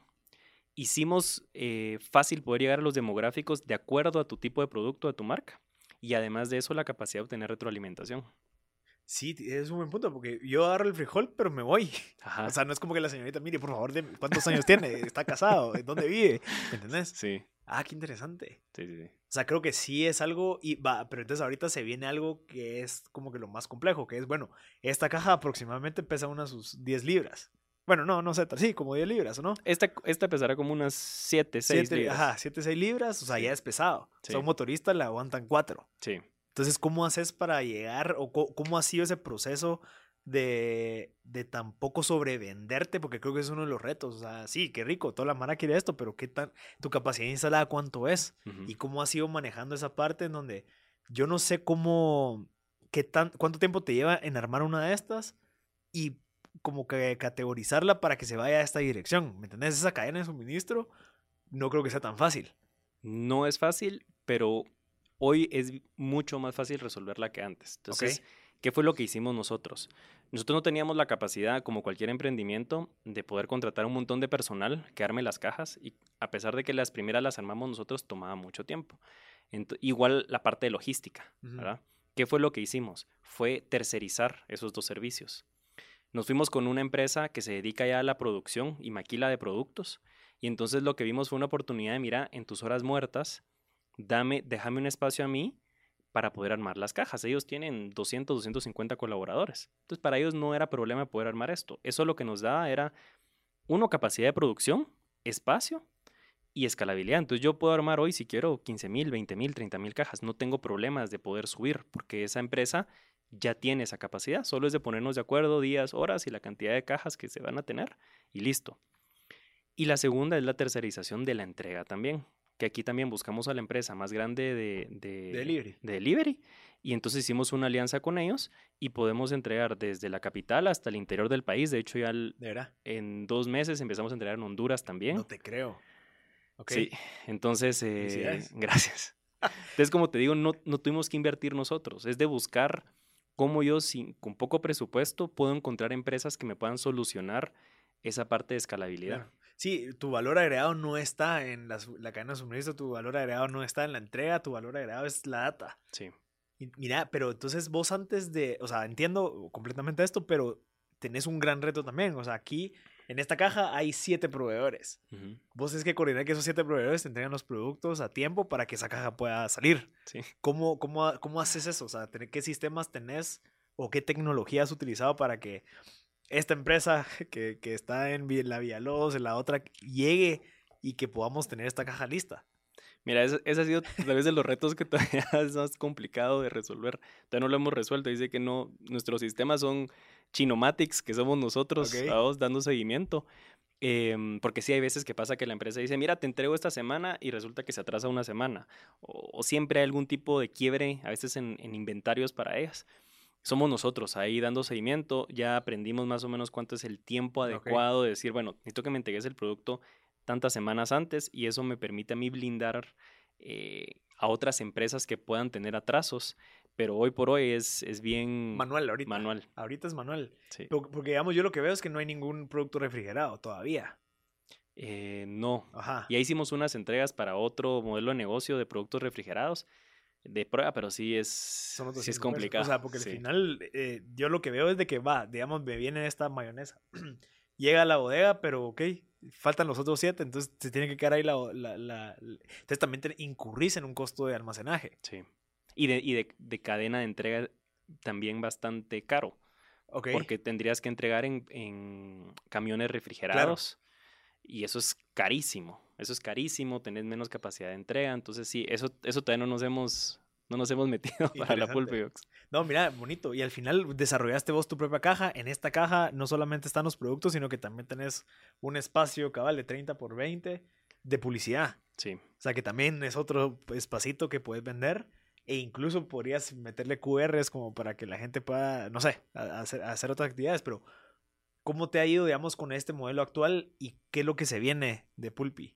hicimos eh, fácil poder llegar a los demográficos de acuerdo a tu tipo de producto, a tu marca. Y además de eso, la capacidad de obtener retroalimentación. Sí, es un buen punto, porque yo agarro el frijol, pero me voy. *laughs* Ajá. O sea, no es como que la señorita, mire, por favor, ¿cuántos años tiene? ¿Está casado? ¿En dónde vive? ¿Me *laughs* entendés? sí, Ah, qué interesante. sí, sí, sí. O sea, creo que sí es algo, y va, pero entonces ahorita se viene algo que es como que lo más complejo, que es, bueno, esta caja aproximadamente pesa unas sus 10 libras. Bueno, no, no sé, sí, como 10 libras, ¿o no? Esta, esta pesará como unas 7, 6 Siete- libras. Ajá, 7, 6 libras, o sea, ya es pesado. O Sí. sea, un motorista le aguantan 4. Sí. Entonces, ¿cómo haces para llegar o cómo ha sido ese proceso de, de tampoco sobrevenderte? Porque creo que es uno de los retos. O sea, sí, qué rico, toda la mara quiere esto, pero ¿qué tan, tu capacidad instalada cuánto es? ¿Y cómo has ido manejando esa parte en donde yo no sé cómo, qué tan, cuánto tiempo te lleva en armar una de estas y como que categorizarla para que se vaya a esta dirección? ¿Me entendés? Esa cadena de suministro no creo que sea tan fácil. No es fácil, pero hoy es mucho más fácil resolverla que antes. Entonces, ¿qué fue lo que hicimos nosotros? Nosotros no teníamos la capacidad, como cualquier emprendimiento, de poder contratar un montón de personal que arme las cajas y a pesar de que las primeras las armamos nosotros, tomaba mucho tiempo. Igual la parte de logística, Ujú. ¿verdad? ¿Qué fue lo que hicimos? Fue tercerizar esos dos servicios. Nos fuimos con una empresa que se dedica ya a la producción y maquila de productos y entonces lo que vimos fue una oportunidad de, mira, en tus horas muertas, dame, déjame un espacio a mí para poder armar las cajas. Ellos tienen 200, 250 colaboradores. Entonces, para ellos no era problema poder armar esto. Eso lo que nos daba era, uno, capacidad de producción, espacio y escalabilidad. Entonces, yo puedo armar hoy, si quiero, 15 mil, 20 mil, 30 mil cajas. No tengo problemas de poder subir porque esa empresa ya tiene esa capacidad. Solo es de ponernos de acuerdo días, horas y la cantidad de cajas que se van a tener y listo. Y la segunda es la tercerización de la entrega también, que aquí también buscamos a la empresa más grande de, de, Delivery. de delivery. Y entonces hicimos una alianza con ellos y podemos entregar desde la capital hasta el interior del país. De hecho, ya el- De verdad. en dos meses empezamos a entregar en Honduras también. No te creo. Sí, entonces, eh, *laughs* gracias. Entonces, como te digo, no, no tuvimos que invertir nosotros, es de buscar cómo yo, sin, con poco presupuesto, puedo encontrar empresas que me puedan solucionar esa parte de escalabilidad. Claro. Sí, tu valor agregado no está en la cadena de suministro, tu valor agregado no está en la entrega, tu valor agregado es la data. Sí. Y mira, pero entonces vos antes de, o sea, entiendo completamente esto, pero tenés un gran reto también. O sea, aquí en esta caja hay siete proveedores. Ujú, Vos es que coordinar que esos siete proveedores te entreguen los productos a tiempo para que esa caja pueda salir. Sí. ¿Cómo, cómo, cómo haces eso? O sea, ¿tener- ¿qué sistemas tenés o qué tecnología has utilizado para que esta empresa *laughs* que, que está en la Villalobos, en la otra, llegue y que podamos tener esta caja lista. Mira, ese, ese ha sido tal vez de los retos que *laughs* todavía es más complicado de resolver. Todavía no lo hemos resuelto. Dice que no, nuestros sistemas son chinomatics, que somos nosotros, Ok. vamos, dando seguimiento. Em, porque sí hay veces que pasa que la empresa dice, mira, te entrego esta semana y resulta que se atrasa una semana. O, o siempre hay algún tipo de quiebre, a veces en, en inventarios para ellas. Somos nosotros ahí dando seguimiento. Ya aprendimos más o menos cuánto es el tiempo adecuado de decir, bueno, necesito que me entregues el producto tantas semanas antes y eso me permite a mí blindar eh, a otras empresas que puedan tener atrasos, pero hoy por hoy es, es bien Manual ahorita. manual. Ahorita es manual. sí. Porque, digamos, yo lo que veo es que no hay ningún producto refrigerado todavía. Eh, no, Ajá. ya hicimos unas entregas para otro modelo de negocio de productos refrigerados de prueba, pero sí es, sí es 100 pesos. complicado. O sea, porque sí. al final eh, yo lo que veo es de que va, digamos, me viene esta mayonesa. *clears throat* Llega a la bodega, pero ok, faltan los otros siete, entonces se tiene que quedar ahí la... la- la- la- Entonces también te incurrís en un costo de almacenaje. Sí. Y, de, y de, de cadena de entrega también bastante caro. Ok. porque tendrías que entregar en, en camiones refrigerados y eso es carísimo. Eso es carísimo, tenés menos capacidad de entrega, entonces sí, eso, eso todavía no nos hemos, no nos hemos *laughs* metido *laughs* para la. Pulpebox. No, mira, bonito. Y al final desarrollaste vos tu propia caja. En esta caja no solamente están los productos, sino que también tenés un espacio cabal de 30 por 20 de publicidad. Sí, O sea que también es otro espacito que puedes vender. E incluso podrías meterle QRs como para que la gente pueda, no sé, hacer, hacer otras actividades. Pero, ¿cómo te ha ido, digamos, con este modelo actual y qué es lo que se viene de Pulpi?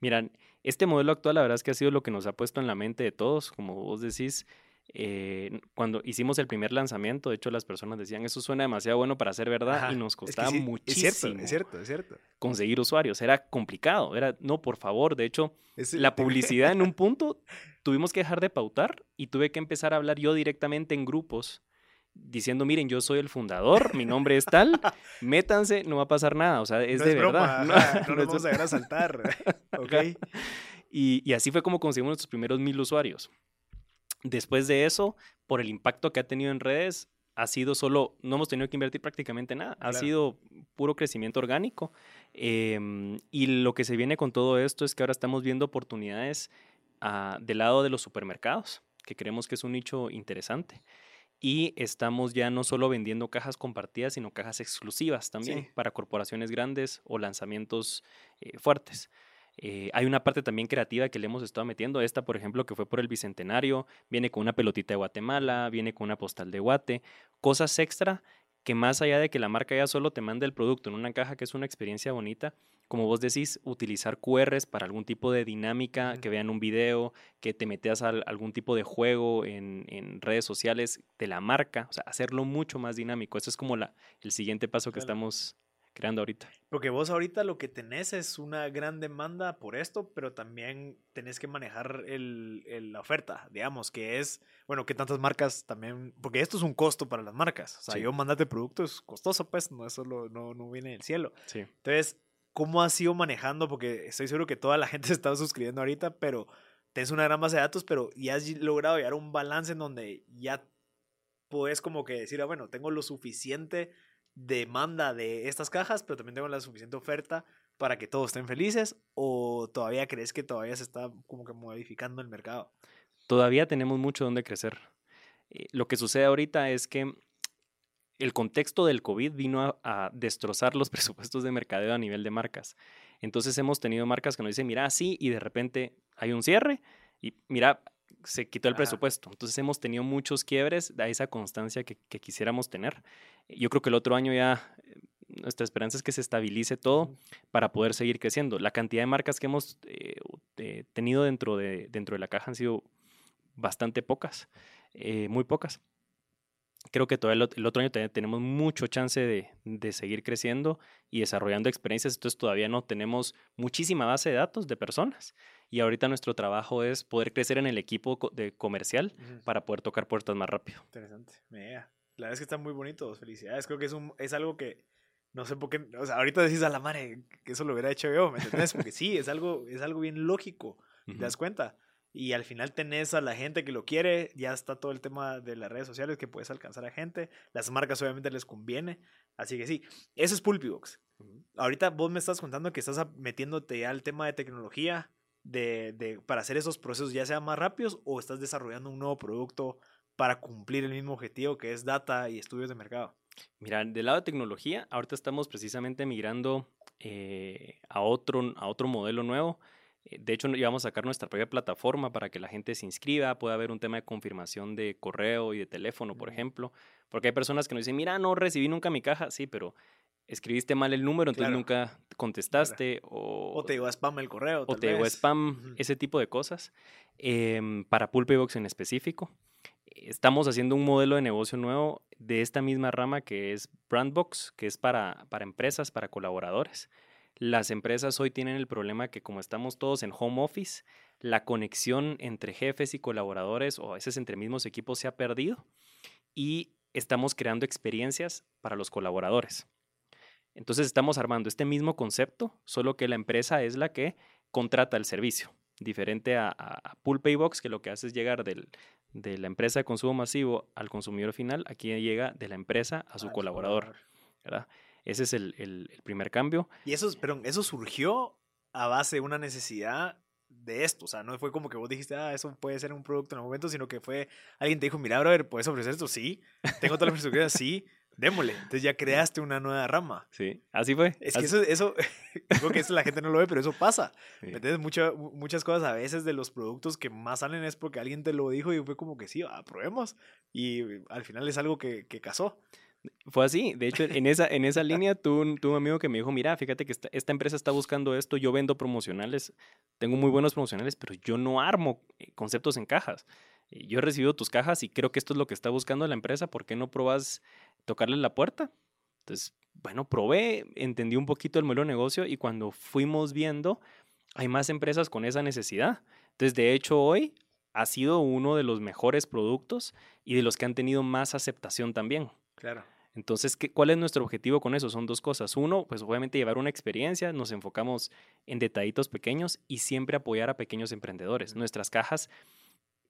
Miran, este modelo actual la verdad es que ha sido lo que nos ha puesto en la mente de todos, como vos decís. eh, cuando hicimos el primer lanzamiento, de hecho las personas decían, eso suena demasiado bueno para ser verdad Ajá. y nos Es que costaba sí, muchísimo Es cierto, es cierto, es cierto. conseguir usuarios, era complicado, era, no, por favor, de hecho, Es- la *laughs* publicidad en un punto tuvimos que dejar de pautar y tuve que empezar a hablar yo directamente en grupos diciendo, miren, yo soy el fundador, mi nombre es tal, *laughs* métanse, no va a pasar nada, o sea, es no de es broma, verdad. ajá, no, no *laughs* nos es- vamos a ir a saltar. ok. y, y así fue como conseguimos nuestros primeros mil usuarios. Después de eso, por el impacto que ha tenido en redes, ha sido solo, no hemos tenido que invertir prácticamente nada, ha Claro. sido puro crecimiento orgánico. Em, y lo que se viene con todo esto es que ahora estamos viendo oportunidades ah, del lado de los supermercados, que creemos que es un nicho interesante. Y estamos ya no solo vendiendo cajas compartidas, sino cajas exclusivas también Sí. para corporaciones grandes o lanzamientos eh, fuertes. Eh, hay una parte también creativa que le hemos estado metiendo. Esta, por ejemplo, que fue por el Bicentenario, viene con una pelotita de Guatemala, viene con una postal de Guate, cosas extra que más allá de que la marca ya solo te mande el producto en una caja que es una experiencia bonita, como vos decís, utilizar QRs para algún tipo de dinámica, que vean un video, que te metas a algún tipo de juego en, en redes sociales de la marca, o sea, hacerlo mucho más dinámico. Ese es como la, el siguiente paso que Claro. estamos creando ahorita. Porque vos ahorita lo que tenés es una gran demanda por esto, pero también tenés que manejar el, el- la oferta, digamos, que es, bueno, que tantas marcas también, porque esto es un costo para las marcas. O sea, Sí. yo mandarte producto es costoso, pues, no, eso lo- no, no viene del cielo. Sí. Entonces, ¿cómo has ido manejando? Porque estoy seguro que toda la *laughs* gente se está suscribiendo ahorita, pero tienes una gran base de datos, pero ya has logrado llegar a un balance en donde ya puedes como que decir, ah, bueno, tengo lo suficiente demanda de estas cajas, pero también tengo la suficiente oferta para que todos estén felices, o todavía crees que todavía se está como que modificando el mercado? Todavía tenemos mucho donde crecer. Eh, lo que sucede ahorita es que el contexto del COVID vino a, destrozar los *laughs* presupuestos de mercadeo a nivel de marcas. Entonces hemos tenido marcas que nos dicen, mira, sí, y de repente hay un cierre y mira, se quitó el Ajá. presupuesto. Entonces hemos tenido muchos quiebres a esa constancia que, que quisiéramos tener. Yo creo que el otro año ya eh, nuestra esperanza es que se estabilice todo para poder seguir creciendo. La cantidad de marcas que hemos eh, eh, tenido dentro de, dentro de la caja han sido bastante pocas, eh, muy pocas. Creo que todavía el, ot- el otro año tenemos mucho chance de, de seguir creciendo y desarrollando experiencias, entonces todavía no tenemos muchísima base de datos de personas y ahorita nuestro trabajo es poder crecer en el equipo de comercial Ujú. para poder tocar puertas más rápido. Interesante. Mira, La verdad es que están muy bonitos. Felicidades. Creo que es, un, es algo que no sé por qué. O sea, ahorita decís a la madre que eso lo hubiera hecho yo, ¿me entendés? Porque sí, es algo, es algo bien lógico. ¿Te das cuenta? Y al final tenés a la gente que lo quiere, ya está todo el tema de las redes sociales que puedes alcanzar a gente, las marcas obviamente les conviene, así que sí, eso es Pulpibox. Ahorita vos me estás contando que estás metiéndote ya al tema de tecnología de, de- para hacer esos procesos ya sean más rápidos o estás desarrollando un nuevo producto para cumplir el mismo objetivo que es data y estudios de mercado. Mira, del lado de tecnología, ahorita estamos precisamente migrando eh, a, otro, a otro modelo nuevo. Eh, De hecho, íbamos a sacar nuestra propia plataforma para que la gente se inscriba, pueda haber un tema de confirmación de correo y de teléfono, por ejemplo. Porque hay personas que nos dicen, mira, no recibí nunca mi caja. Sí, pero escribiste mal el número, entonces Claro. nunca contestaste. O, O te llegó a spam el correo. o tal te llegó vez. spam, Ujú. ese tipo de cosas. Em, para Pulpebox en específico, estamos haciendo un modelo de negocio nuevo de esta misma rama que es Brandbox, que es para, para empresas, para colaboradores. Las empresas hoy tienen el problema que como estamos todos en home office, la conexión entre jefes y colaboradores o a veces entre mismos equipos se ha perdido y estamos creando experiencias para los colaboradores. Entonces estamos armando este mismo concepto, solo que la empresa es la que contrata el servicio, diferente a, a, a Pool Paybox, que lo que hace es llegar del, de la empresa de consumo masivo al consumidor final, aquí llega de la empresa a su Ah, colaborador, ¿verdad? Ese es el, el- el primer cambio. Y eso, perdón, eso surgió a base de una necesidad de esto. O sea, no fue como que vos dijiste, ah, eso puede ser un producto en el momento, sino que fue alguien te dijo, mira, brother, ¿puedes ofrecer esto? Sí. Tengo toda la infraestructura, *laughs* sí. Démosle. Entonces ya creaste una nueva rama. Sí, así fue. Es que eso, eso, *laughs* creo que eso la gente no lo ve, pero eso pasa. sí. Muchas cosas a veces de los productos que más salen es porque alguien te lo dijo y fue como que sí, ah, probemos. Y al final es algo que, que casó. Fue así. De hecho, en esa, en esa línea un, tuve un amigo que me dijo, mira, fíjate que esta, esta empresa está buscando esto, yo vendo promocionales, tengo muy buenos promocionales, pero yo no armo eh, conceptos en cajas. Eh, Yo he recibido tus cajas y creo que esto es lo que está buscando la empresa, ¿por qué no probas tocarle la puerta? Entonces, bueno, probé, entendí un poquito el modelo de negocio y cuando fuimos viendo, hay más empresas con esa necesidad. Entonces, de hecho, hoy ha sido uno de los mejores productos y de los que han tenido más aceptación también. Claro. Entonces, ¿qué, ¿cuál es nuestro objetivo con eso? Son dos cosas. Uno, pues obviamente llevar una experiencia, nos enfocamos en detallitos pequeños y siempre apoyar a pequeños emprendedores. Nuestras cajas,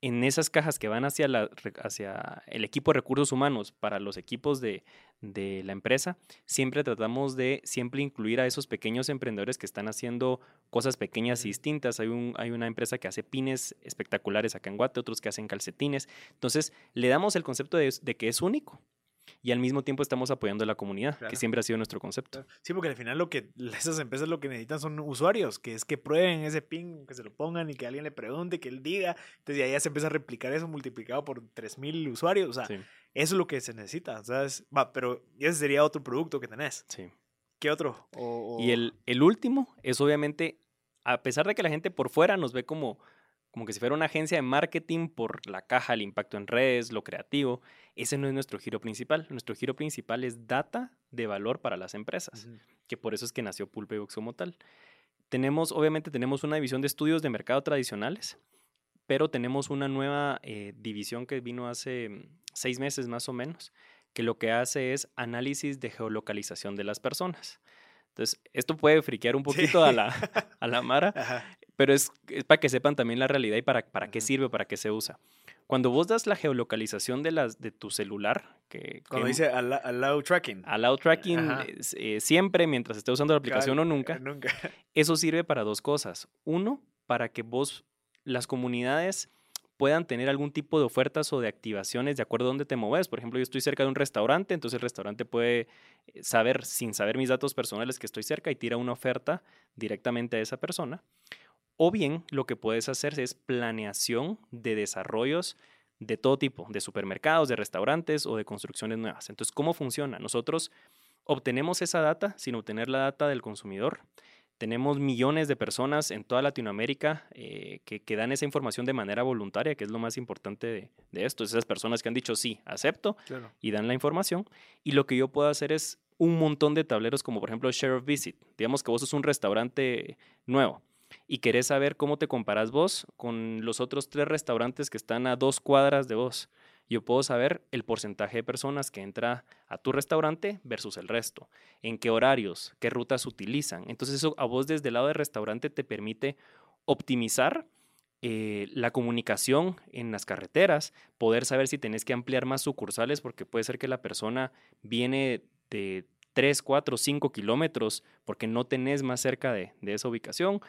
en esas cajas que van hacia, la, re- hacia el equipo de recursos humanos para los equipos de, de la empresa, siempre tratamos de siempre incluir a esos pequeños emprendedores que están haciendo cosas pequeñas y distintas. Hay, un, hay una empresa que hace pines espectaculares acá en Guate, otros que hacen calcetines. Entonces, le damos el concepto de, de que es único y al mismo tiempo estamos apoyando a la comunidad, Claro. que siempre ha sido nuestro concepto. Sí, porque al final lo que *laughs* esas empresas lo que necesitan son usuarios, que es que prueben ese ping, que se lo pongan y que alguien le pregunte, que él diga. Entonces ya, ya se empieza a replicar eso multiplicado por 3000 usuarios. O sea, Sí, eso es lo que se necesita. ¿sabes? Va, pero ese sería otro producto que tenés. sí. ¿Qué otro? O- Y el, el último es obviamente, a pesar de que la gente por fuera nos ve como, como que si fuera una agencia de marketing por la caja, el impacto en redes, lo creativo, ese no es nuestro giro principal. Nuestro giro principal es data de valor para las empresas. Ujú. que por eso es que nació Pulpebox como tal. Tenemos, obviamente, tenemos una división de estudios de mercado tradicionales, pero tenemos una nueva eh, división que vino hace mm, seis meses más o menos, que lo que hace es análisis de geolocalización de las personas. Entonces, esto puede friquear un poquito a, la, *laughs* a la Mara. Pero es, es para que sepan también la realidad y para, para qué sirve, para qué se usa. Cuando vos das la geolocalización de, las, de tu celular, que, Cuando que dice allow, allow tracking. allow tracking eh, siempre mientras esté usando la aplicación Cabal, o eh, nunca, Nunca. *laughs* eso sirve para dos cosas. Uno, para que vos, las comunidades puedan tener algún tipo de ofertas o de activaciones de acuerdo a dónde te mueves. Por ejemplo, yo estoy cerca de un restaurante, entonces el restaurante puede eh, saber, sin saber mis datos personales, que estoy cerca y tira una oferta directamente a esa persona. O bien, lo que puedes hacer es planeación de desarrollos de todo tipo, de supermercados, de restaurantes o de construcciones nuevas. Entonces, ¿cómo funciona? Nosotros obtenemos esa data sin obtener la data del consumidor. Tenemos millones de personas en toda Latinoamérica eh, que, que dan esa información de manera voluntaria, que es lo más importante de, de esto. Esas personas que han dicho sí, acepto Claro. y dan la información. Y lo que yo puedo hacer es un montón de tableros, como por ejemplo Share of Visit. Digamos que vos sos un restaurante nuevo y querés saber cómo te comparas vos con los otros tres restaurantes que están a dos cuadras de vos. Yo puedo saber el porcentaje de personas que entra a tu restaurante versus el resto, en qué horarios, qué rutas utilizan. Entonces eso a vos desde el lado del restaurante te permite optimizar eh, la comunicación en las carreteras, poder saber si tenés que ampliar más sucursales, porque puede ser que la persona viene de 3, 4, 5 kilómetros porque no tenés más cerca de, de esa ubicación.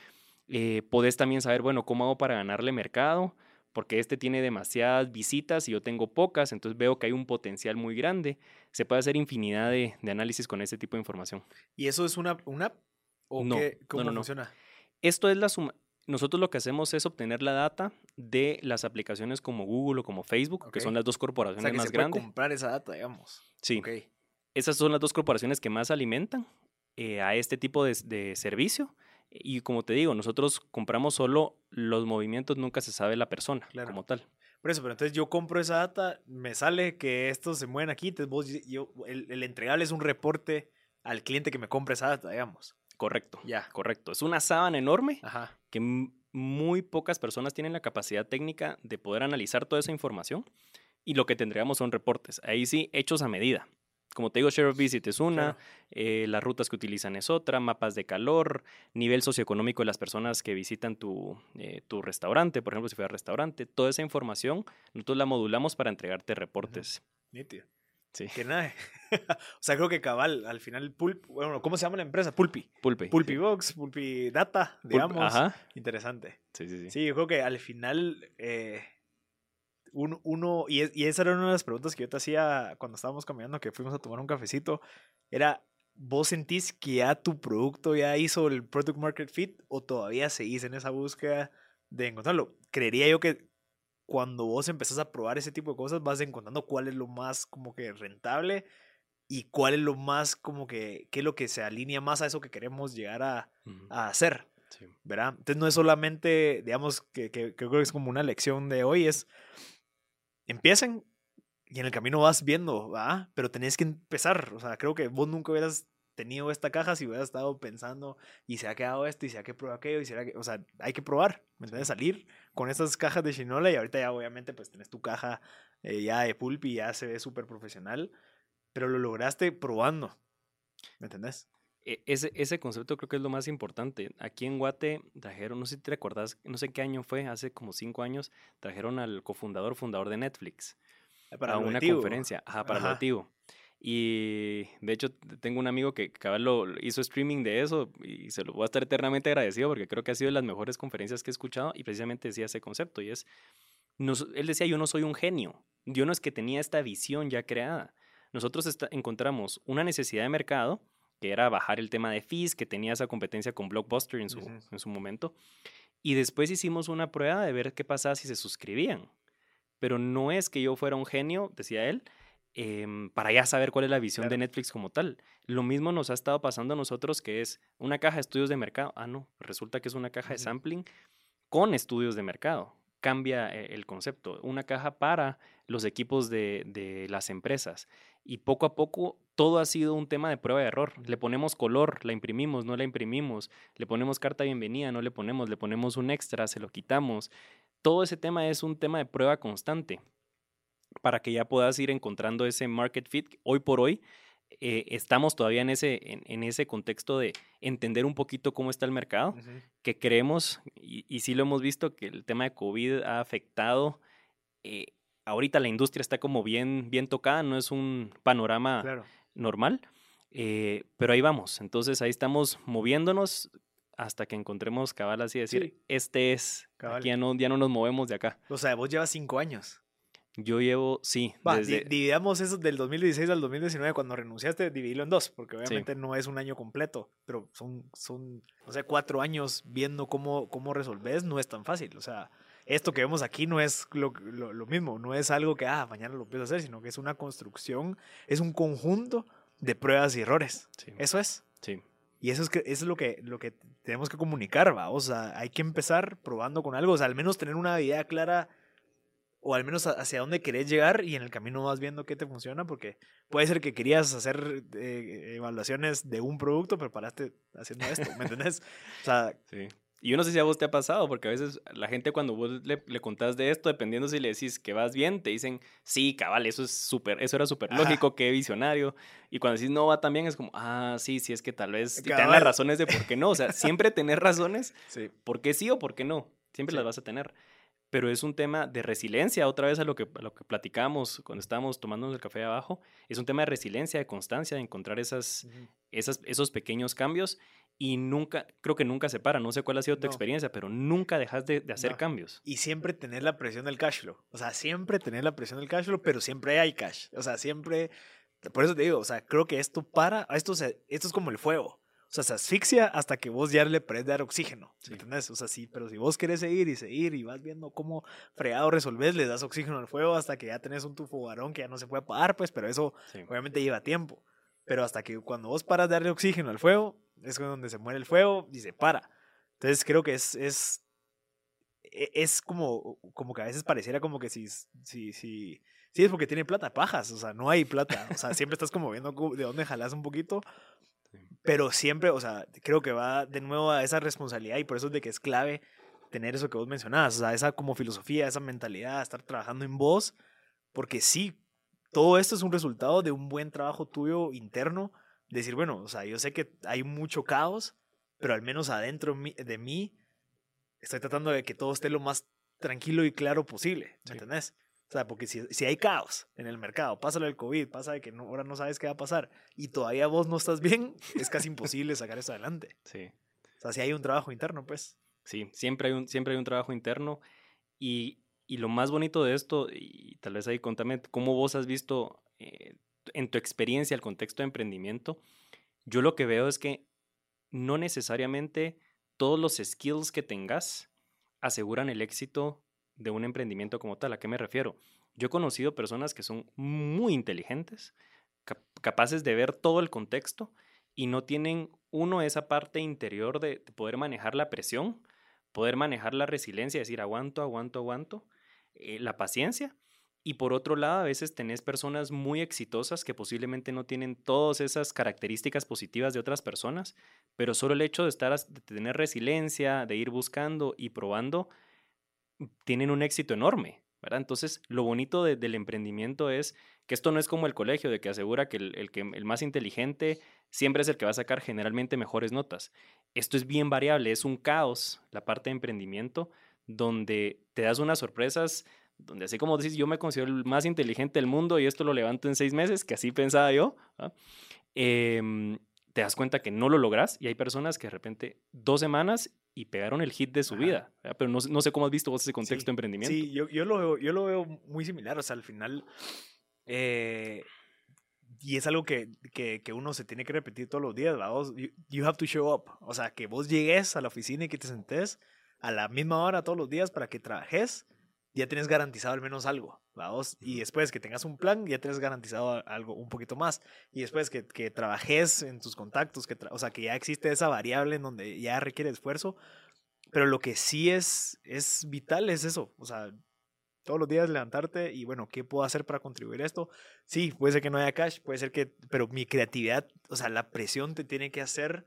Eh, podés también saber, bueno, cómo hago para ganarle mercado, porque este tiene demasiadas visitas y yo tengo pocas, entonces veo que hay un potencial muy grande. Se puede hacer infinidad de, de análisis con ese tipo de información. ¿Y eso es una, una app? ¿O No, qué- cómo no, no. funciona? Esto es la suma. Nosotros lo que hacemos es obtener la data de las aplicaciones como Google o como Facebook, Ok. que son las dos O corporaciones sea, que más se puede grandes. comprar esa data, digamos. Sí, esas son las dos corporaciones que más alimentan eh, a este tipo de, de servicio. Y como te digo, nosotros compramos solo los movimientos, nunca se sabe la persona Claro. como tal. Por eso, pero entonces yo compro esa data, me sale que estos se mueven aquí, entonces vos, yo, el, el entregable es un reporte al cliente que me compra esa data, digamos. Correcto, Ya. correcto. Es una sábana enorme Ajá. que muy pocas personas tienen la capacidad técnica de poder analizar toda esa información y lo que tendríamos son reportes. Ahí sí, hechos a medida. Como te digo, Share of Visit es una, Claro. eh, las rutas que utilizan es otra, mapas de calor, nivel socioeconómico de las personas que visitan tu, eh, tu restaurante, por ejemplo, si fue al restaurante, toda esa información nosotros la modulamos para entregarte reportes. Nítido. Sí. Que nada. *laughs* o sea, creo que cabal, al final, Pulp, bueno, ¿cómo se llama la empresa? Pulpi. Pulpi sí. Box, Pulpi Data, Pulp- digamos. Ajá. Interesante. Sí, sí, sí. Sí, yo creo que al final, eh, un- uno, y, es- y esa era una de las preguntas que yo te hacía cuando estábamos caminando, que fuimos a tomar un cafecito, era, ¿vos sentís que ya tu producto ya hizo el Product Market Fit o todavía seguís en esa búsqueda de encontrarlo? Creería yo que cuando vos empezás a probar ese tipo de cosas, vas encontrando cuál es lo más como que rentable y cuál es lo más como que, qué es lo que se alinea más a eso que queremos llegar a, Ujú. a hacer. Sí. ¿verdad? Entonces no es solamente, digamos, que, que- que creo que es como una lección de hoy, es empiecen y en el camino vas viendo, ¿verdad? Pero tenés que empezar, o sea, creo que vos nunca hubieras tenido esta caja si hubieras estado pensando y se ha quedado esto y se ha que probar aquello y será que, o sea, hay que probar, ¿me entiendes? Salir con estas cajas de Shinola y ahorita ya obviamente pues tenés tu caja eh, ya de pulp y ya se ve súper profesional, pero lo lograste probando, ¿me entendés? E- Ese, ese concepto creo que es lo más importante. Aquí en Guate trajeron, no sé si te recordás, no sé qué año fue, hace como cinco años, trajeron al cofundador, fundador de Netflix Para a lo una conferencia, ajá, para lo Ajá. activo. Y de hecho tengo un amigo que cabal lo lo hizo streaming de eso y se lo voy a estar eternamente agradecido porque creo que ha sido de las mejores conferencias que he escuchado y precisamente decía ese concepto y es, nos- él decía, yo no soy un genio, yo no es que tenía esta visión ya creada. Nosotros esta- encontramos una necesidad de mercado que era bajar el tema de fees, que tenía esa competencia con Blockbuster en su, en su momento. Y después hicimos una prueba de ver qué pasaba si se suscribían. Pero no es que yo fuera un genio, decía él, em, para ya saber cuál es la visión de. Netflix como tal. Lo mismo nos ha estado pasando a nosotros, que es una caja de estudios de mercado. Ah, no, resulta que es una caja de sampling con estudios de mercado. Cambia eh, el concepto. Una caja para los equipos de, de las empresas. Y poco a poco todo ha sido un tema de prueba de error. Le ponemos color, la imprimimos, no la imprimimos. Le ponemos carta de bienvenida, no le ponemos. Le ponemos un extra, se lo quitamos. Todo ese tema es un tema de prueba constante para que ya puedas ir encontrando ese market fit. Hoy por hoy eh, estamos todavía en ese, en, en ese contexto de entender un poquito cómo está el mercado que creemos, y, y sí lo hemos visto, que el tema de COVID ha afectado. eh, ahorita la industria está como bien, bien tocada, no es un panorama Claro. Normal, eh, pero ahí vamos. Entonces ahí estamos moviéndonos hasta que encontremos cabal así decir, Sí. este es, Cabal. aquí ya no, ya no nos movemos de acá. O sea, vos llevas cinco años. Yo llevo, sí, Va, desde, di- dividamos eso del 2016 al 2019, cuando renunciaste, dividilo en dos, porque obviamente no es un año completo, pero son, son o sea, cuatro años viendo cómo, cómo resolves, no es tan fácil. O sea, esto que vemos aquí no es lo, lo, lo mismo, no es algo que, ah, mañana lo empiezo a hacer, sino que es una construcción, es un conjunto de pruebas y errores. sí, Eso es. sí. Y eso es, que, eso es lo, que, lo que tenemos que comunicar, ¿va? O sea, hay que empezar probando con algo, o sea, al menos tener una idea clara o al menos hacia dónde querés llegar y en el camino vas viendo qué te funciona, porque puede ser que querías hacer eh, evaluaciones de un producto, pero paraste haciendo esto, ¿me entendés? *laughs* O sea, Sí. Y yo no sé si a vos te ha pasado, porque a veces la gente cuando vos le, le contás de esto, dependiendo si le decís que vas bien, te dicen, sí, cabal, eso es súper, eso era súper lógico, qué visionario. Y cuando decís no va tan bien, es como, ah, sí, sí, es que tal vez y te dan las razones de por qué no. O sea, siempre tener razones, *laughs* sí. por qué sí o por qué no. siempre Sí. las vas a tener. Pero es un tema de resiliencia, otra vez a lo que, a lo que platicamos cuando estábamos tomándonos el café abajo, es un tema de resiliencia, de constancia, de encontrar esas, esas, esos pequeños cambios y nunca, creo que nunca se para, no sé cuál ha sido tu No. experiencia, pero nunca dejas de, de hacer No. cambios. Y siempre tener la presión del cash flow. O sea, siempre tener la presión del cash flow, pero siempre hay cash. O sea, siempre. Por eso te digo, o sea, creo que esto para. Esto, se- esto es como el fuego. O sea, se asfixia hasta que vos ya le puedes dar oxígeno. Sí. ¿Me entendés? O sea, sí, pero si vos querés seguir y seguir y vas viendo cómo fregado resolves, le das oxígeno al fuego hasta que ya tenés un tufo varón que ya no se puede apagar, pues, pero eso Sí. obviamente lleva tiempo. Pero hasta que cuando vos paras de darle oxígeno al fuego, es donde se muere el fuego y se para. Entonces creo que es, es, e- es como, como que a veces pareciera como que si, si, si, si es porque tiene plata, pajas, o sea, no hay plata. O sea, siempre estás como viendo de dónde jalas un poquito. Pero siempre, o sea, creo que va de nuevo a esa responsabilidad y por eso es de que es clave tener eso que vos mencionabas, o sea, esa como filosofía, esa mentalidad, estar trabajando en vos, porque sí, todo esto es un resultado de un buen trabajo tuyo interno, decir, bueno, o sea, yo sé que hay mucho caos, pero al menos adentro de mí estoy tratando de que todo esté lo más tranquilo y claro posible, ¿me Sí. entendés? O sea, porque si, si hay caos en el mercado, pasa lo del COVID, pasa de que no- ahora no sabes qué va a pasar y todavía vos no estás bien, es casi imposible sacar eso adelante. Sí. O sea, si hay un trabajo interno, pues. Sí, siempre hay un, siempre hay un trabajo interno y, y lo más bonito de esto, y tal vez ahí contame cómo vos has visto eh, en tu experiencia el contexto de emprendimiento, yo lo que veo es que no necesariamente todos los skills que tengas aseguran el éxito de un emprendimiento como tal. ¿A qué me refiero? Yo he conocido personas que son muy inteligentes, cap- capaces de ver todo el contexto y no tienen, uno, esa parte interior de, de poder manejar la presión, poder manejar la resiliencia, decir aguanto, aguanto, aguanto, eh, la paciencia. Y por otro lado, a veces tenés personas muy exitosas que posiblemente no tienen todas esas características positivas de otras personas, pero solo el hecho de estar, de tener resiliencia, de ir buscando y probando, tienen un éxito enorme, ¿verdad? Entonces, lo bonito de- del emprendimiento es que esto no es como el colegio, de que asegura que el que el más inteligente siempre es el que va a sacar generalmente mejores notas. Esto es bien variable, es un caos, la parte de emprendimiento, donde te das unas sorpresas, donde así como decís, yo me considero el más inteligente del mundo y esto lo levanto en seis meses, que así pensaba yo. Em, te das cuenta que no lo logras y hay personas que de repente dos semanas y pegaron el hit de su Ajá. vida, ¿verdad? pero no, no sé cómo has visto vos ese contexto Sí, de emprendimiento. Sí, yo, yo, lo veo, yo lo veo muy similar. O sea, al final. eh, y es algo que, que, que uno se tiene que repetir todos los días. ¿va? Vos, you, you have to show up. O sea, que vos llegues a la oficina y que te sentes a la misma hora todos los días para que trabajes. Ya tienes garantizado al menos algo. ¿va? Vos- y después que tengas un plan, ya tienes garantizado algo un poquito más. Y después que, que trabajes en tus contactos, que o sea, que ya existe esa variable en donde ya requiere esfuerzo. Pero lo que sí es, es vital es eso. O sea, todos los días levantarte y bueno, ¿qué puedo hacer para contribuir a esto? Sí, puede ser que no haya cash, puede ser que, pero mi creatividad, o sea, la presión te tiene que hacer,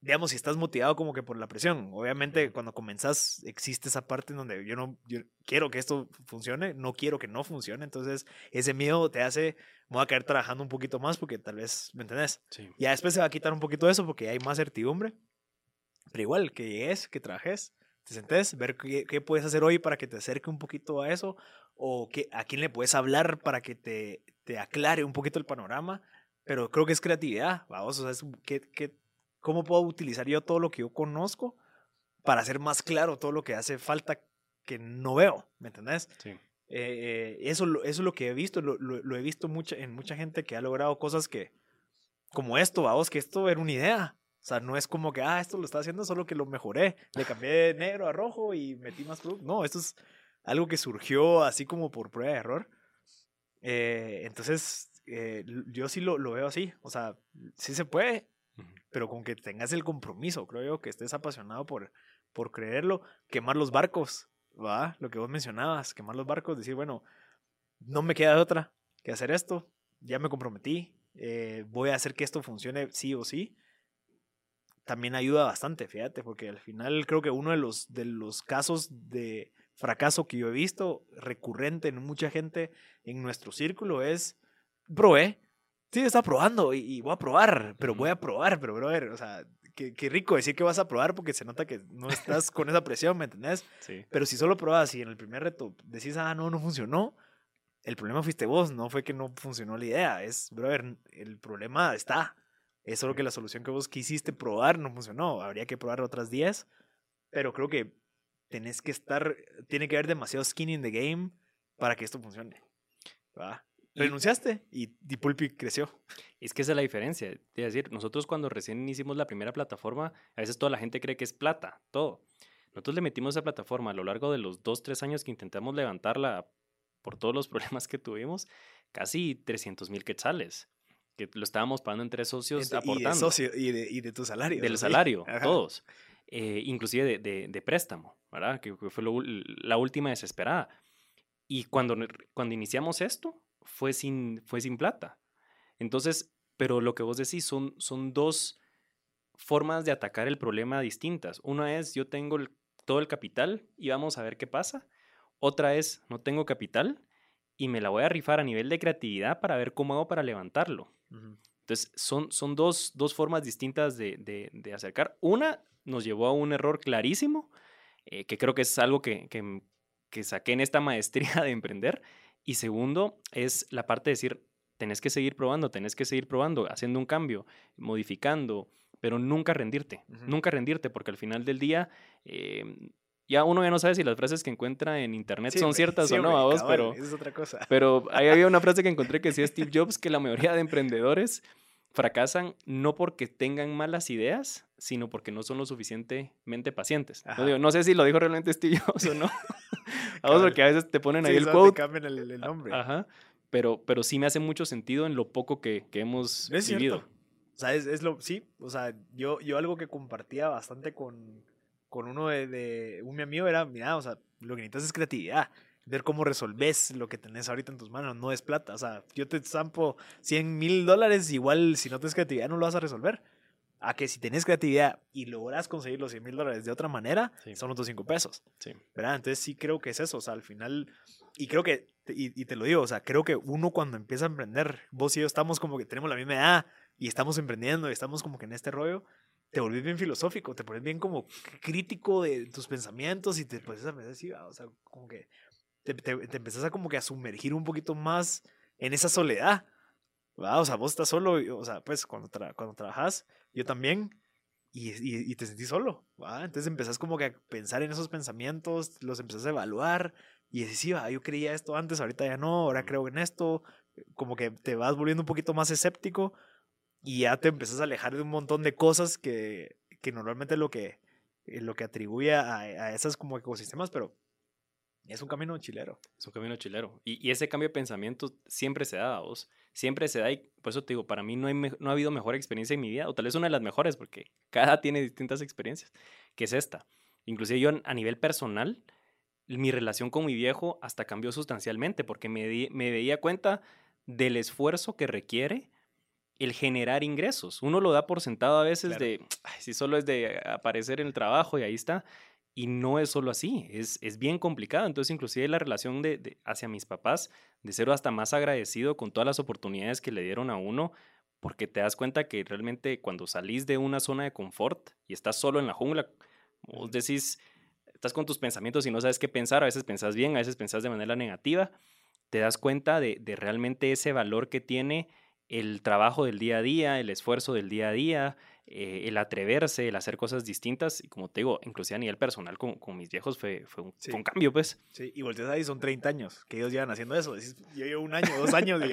digamos, si estás motivado como que por la presión. Obviamente, cuando comenzás, existe esa parte en donde yo no, yo quiero que esto funcione, no quiero que no funcione. Entonces, ese miedo te hace, me voy a caer trabajando un poquito más porque tal vez, ¿me entendés? Sí. Ya después se va a quitar un poquito eso porque hay más certidumbre. Pero igual, que llegues, que trabajes, te sentes, ver qué, qué puedes hacer hoy para que te acerque un poquito a eso, o que, a quién le puedes hablar para que te, te aclare un poquito el panorama. Pero creo que es creatividad, vamos, o sea, es que, que, cómo puedo utilizar yo todo lo que yo conozco para hacer más claro todo lo que hace falta que no veo, ¿me entendés? Sí. Eh, eh, eso, eso es lo que he visto, lo, lo- lo he visto mucha, en mucha gente que ha logrado cosas que, como esto, vamos, que esto era una idea. O sea, no es como que, ah, esto lo está haciendo, solo que lo mejoré. Le cambié de negro a rojo y metí más producto. No, esto es algo que surgió así como por prueba de error. Eh, entonces, eh, yo sí lo, lo veo así. O sea, sí se puede. Pero con que tengas el compromiso, creo yo, que estés apasionado por, por creerlo, quemar los barcos, ¿va? Lo que vos mencionabas, quemar los barcos, decir, bueno, no me queda otra que hacer esto, ya me comprometí, eh, voy a hacer que esto funcione sí o sí. También ayuda bastante, fíjate, porque al final creo que uno de los, de los casos de fracaso que yo he visto recurrente en mucha gente en nuestro círculo es, probé, sí, está probando y, y voy a probar, pero voy a probar, pero brother, o sea, qué, qué rico decir que vas a probar porque se nota que no estás *laughs* con esa presión, ¿me entendés? Sí. Pero si solo probas y en el primer reto decís, ah, no, no funcionó, el problema fuiste vos, no fue que no funcionó la idea. Es, brother, el problema está. Es solo que la solución que vos quisiste probar no funcionó. Habría que probar otras 10, pero creo que tenés que estar, tiene que haber demasiado skin in the game para que esto funcione. ¿va? Renunciaste y, y Pulpi creció. Es que esa es la diferencia. Es decir, nosotros cuando recién hicimos la primera plataforma, a veces toda la gente cree que es plata, todo. Nosotros le metimos esa plataforma a lo largo de los dos, tres años que intentamos levantarla por todos los *laughs* problemas que tuvimos, casi 300 mil quetzales, que lo estábamos pagando entre socios Ent- y de aportando. socio y de, y de tu salario. del ¿sí? salario, Ajá. todos. Eh, inclusive de, de- de préstamo, ¿verdad? Que, que fue lo la última desesperada. Y cuando, cuando iniciamos esto, fue sin, fue sin plata. Entonces, pero lo que vos decís son, son dos formas de atacar el problema distintas. Una es, yo tengo el- todo el capital y vamos a ver qué pasa. Otra es, no tengo capital y me la voy a rifar a nivel de creatividad para ver cómo hago para levantarlo. Entonces, son, son dos, dos formas distintas de, de- de acercar. Una nos llevó a un error clarísimo, eh, que creo que es algo que, que, que saqué en esta *laughs* maestría de emprender. Y segundo, es la parte de decir, tenés que seguir probando, tenés que seguir probando, haciendo un cambio, modificando, pero nunca rendirte, nunca rendirte, porque al final del día... eh, ya uno ya no sabe si las frases que encuentra en internet Sí, son ciertas sí, o no, hombre, a vos, pero, es otra cosa. pero *laughs* ahí había una frase que encontré que decía Steve Jobs, que la mayoría de emprendedores fracasan no porque tengan malas ideas, sino porque no son lo suficientemente pacientes. No, Ajá. digo, no sé si lo dijo realmente Steve Jobs o no. *laughs* Cabal. porque a veces te ponen ahí Sí, el solo te quote. cambian el, el nombre. Ajá. Pero, pero sí me hace mucho sentido en lo poco que, que hemos Es vivido. cierto. O sea, es, es lo, sí, o sea, yo, yo algo que compartía bastante con, con uno de, de un mi amigo era, mira, o sea, lo que necesitas es creatividad, ver cómo resolves lo que tenés ahorita en tus manos, no es plata, o sea, yo te zampo 100 mil dólares, igual si no tienes creatividad no lo vas a resolver. A que si tenés creatividad y logras conseguir los 100 mil dólares de otra manera, Sí. son otros 5 pesos. Sí. ¿verdad? Entonces sí creo que es eso, o sea, al final, y creo que, y, y te lo digo, o sea, creo que uno cuando empieza a emprender, vos y yo estamos como que tenemos la misma edad y estamos emprendiendo y estamos como que en este rollo, te volvés bien filosófico, te pones bien como crítico de tus pensamientos y te pones a pensar así, ah, o sea, como que te, te, te empezás a como que a sumergir un poquito más en esa soledad, ¿verdad? O sea, vos estás solo, o sea, pues cuando, tra- cuando trabajas, yo también, y, y, y te sentís solo, ¿va? Entonces empezás como que a pensar en esos pensamientos, los empezás a evaluar y decís, sí, va, yo creía esto antes, ahorita ya no, ahora creo en esto, como que te vas volviendo un poquito más escéptico y ya te empezás a alejar de un montón de cosas que, que normalmente lo que, eh, lo que atribuye a, a esas como ecosistemas, pero es un camino chilero. Es un camino chilero. Y, y ese cambio de pensamiento siempre se da a vos. Siempre se da y por eso te digo, para mí no, hay me- no ha habido mejor experiencia en mi vida, o tal vez una de las mejores, porque cada tiene distintas experiencias, que es esta. Inclusive yo a nivel personal, mi relación con mi viejo hasta cambió sustancialmente, porque me, di- me veía cuenta del esfuerzo que requiere el generar ingresos. Uno lo da por sentado a veces Claro. de, "Ay, si solo es de aparecer en el trabajo y ahí está. Y no es solo así, es, es bien complicado. Entonces, inclusive la relación de, de- hacia mis papás, de ser hasta más agradecido con todas las oportunidades que le dieron a uno, porque te das cuenta que realmente cuando salís de una zona de confort y estás solo en la jungla, vos decís, estás con tus pensamientos y no sabes qué pensar, a veces pensás bien, a veces pensás de manera negativa, te das cuenta de, de realmente ese valor que tiene el trabajo del día a día, el esfuerzo del día a día, eh, el atreverse, el hacer cosas distintas. Y como te digo, inclusive a nivel personal con, con mis viejos fue, fue, un, Sí. fue un cambio, pues. Sí, y volteas ahí, son 30 años que ellos llevan haciendo eso. Decís, yo llevo un año, dos *laughs* años, y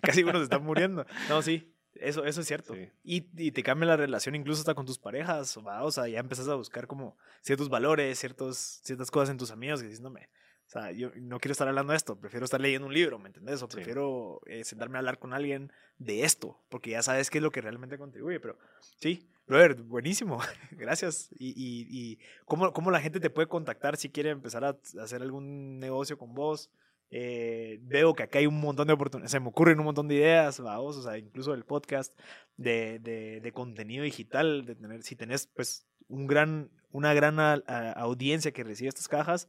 casi uno se está muriendo. No, sí, eso, eso es cierto. Sí. Y, y te cambia la relación incluso hasta con tus parejas, ¿va? o sea, ya empezás a buscar como ciertos valores, ciertos, ciertas cosas en tus amigos que dices, no me, o sea, yo no quiero estar hablando de esto, prefiero estar leyendo un libro, ¿me entendés? O Sí. prefiero eh, sentarme a hablar con alguien de esto, porque ya sabes qué es lo que realmente contribuye, pero sí, brother, buenísimo, *laughs* gracias. Y, y, y ¿cómo, cómo la gente te puede contactar si quiere empezar a hacer algún negocio con vos? Eh, veo que acá hay un montón de oportunidades, se me ocurren un montón de ideas, o sea, incluso el podcast de, de, de contenido digital, de tener, si tenés pues un gran, una gran a- a- audiencia que recibe estas cajas,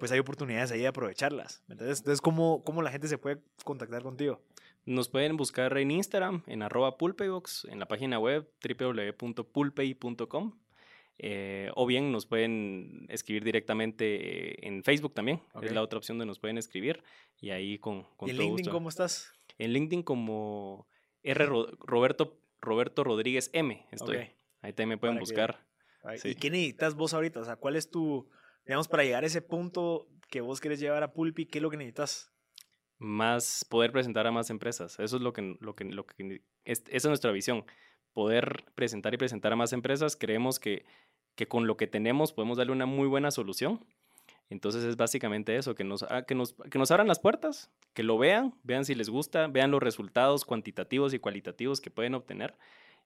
pues hay oportunidades ahí de aprovecharlas. ¿me entiendes? Entonces, ¿cómo, ¿cómo la gente se puede contactar contigo? Nos pueden buscar en Instagram, en arroba pulpeybox, en la página web www.pulpey.com. eh, o bien nos pueden escribir directamente eh, en Facebook también. Es la otra opción donde nos pueden escribir. Y ahí con, con ¿Y en todo LinkedIn gusto. cómo estás? En LinkedIn como R. Ro- Roberto, Roberto Rodríguez M. Estoy. Ok. Ahí también me pueden Para buscar. Sí. ¿Y qué necesitas vos ahorita? O sea, ¿cuál es tu, digamos, para llegar a ese punto que vos querés llevar a Pulpi, qué es lo que necesitas? más poder presentar a más empresas. Eso es lo que, lo que, lo que es, esa es nuestra visión. Poder presentar y presentar a más empresas. Creemos que, que con lo que tenemos podemos darle una muy buena solución. Entonces es básicamente eso, que nos, que, nos, que nos abran las puertas, que lo vean, vean si les gusta, vean los resultados cuantitativos y cualitativos que pueden obtener.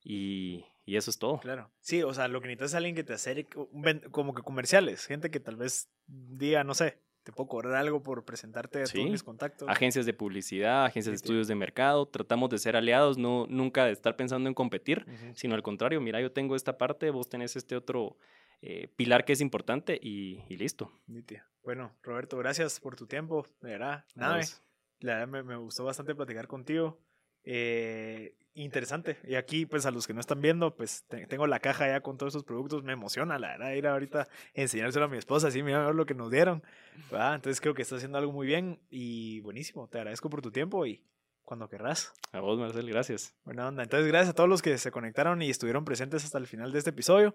Y, y eso es todo. Claro. Sí, o sea, lo que necesitas es alguien que te acerque, como que comerciales, gente que tal vez diga, no sé, te puedo cobrar algo por presentarte a Sí. todos mis contactos. Agencias de publicidad, agencias de Sí, estudios de mercado, tratamos de ser aliados, no, nunca de estar pensando en competir. Sino al contrario, mira, yo tengo esta parte, vos tenés este otro eh, pilar que es importante y, y listo. Bueno, Roberto, gracias por tu tiempo, de verdad. Nada, la verdad me, me gustó bastante platicar contigo. Eh, interesante. Y aquí, pues a los que no están viendo, pues te- tengo la caja ya con todos esos productos. Me emociona, la verdad, ir ahorita a enseñárselo a mi esposa. Así, mira a ver lo que nos dieron. ¿verdad? Entonces creo que está haciendo algo muy bien y buenísimo. Te agradezco por tu tiempo y cuando querrás. A vos, Marcel, gracias. Buena onda. Entonces, gracias a todos los que se conectaron y estuvieron presentes hasta el final de este episodio.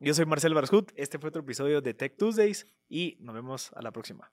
Yo soy Marcel Barshut. Este fue otro episodio de Tech Tuesdays y nos vemos a la próxima.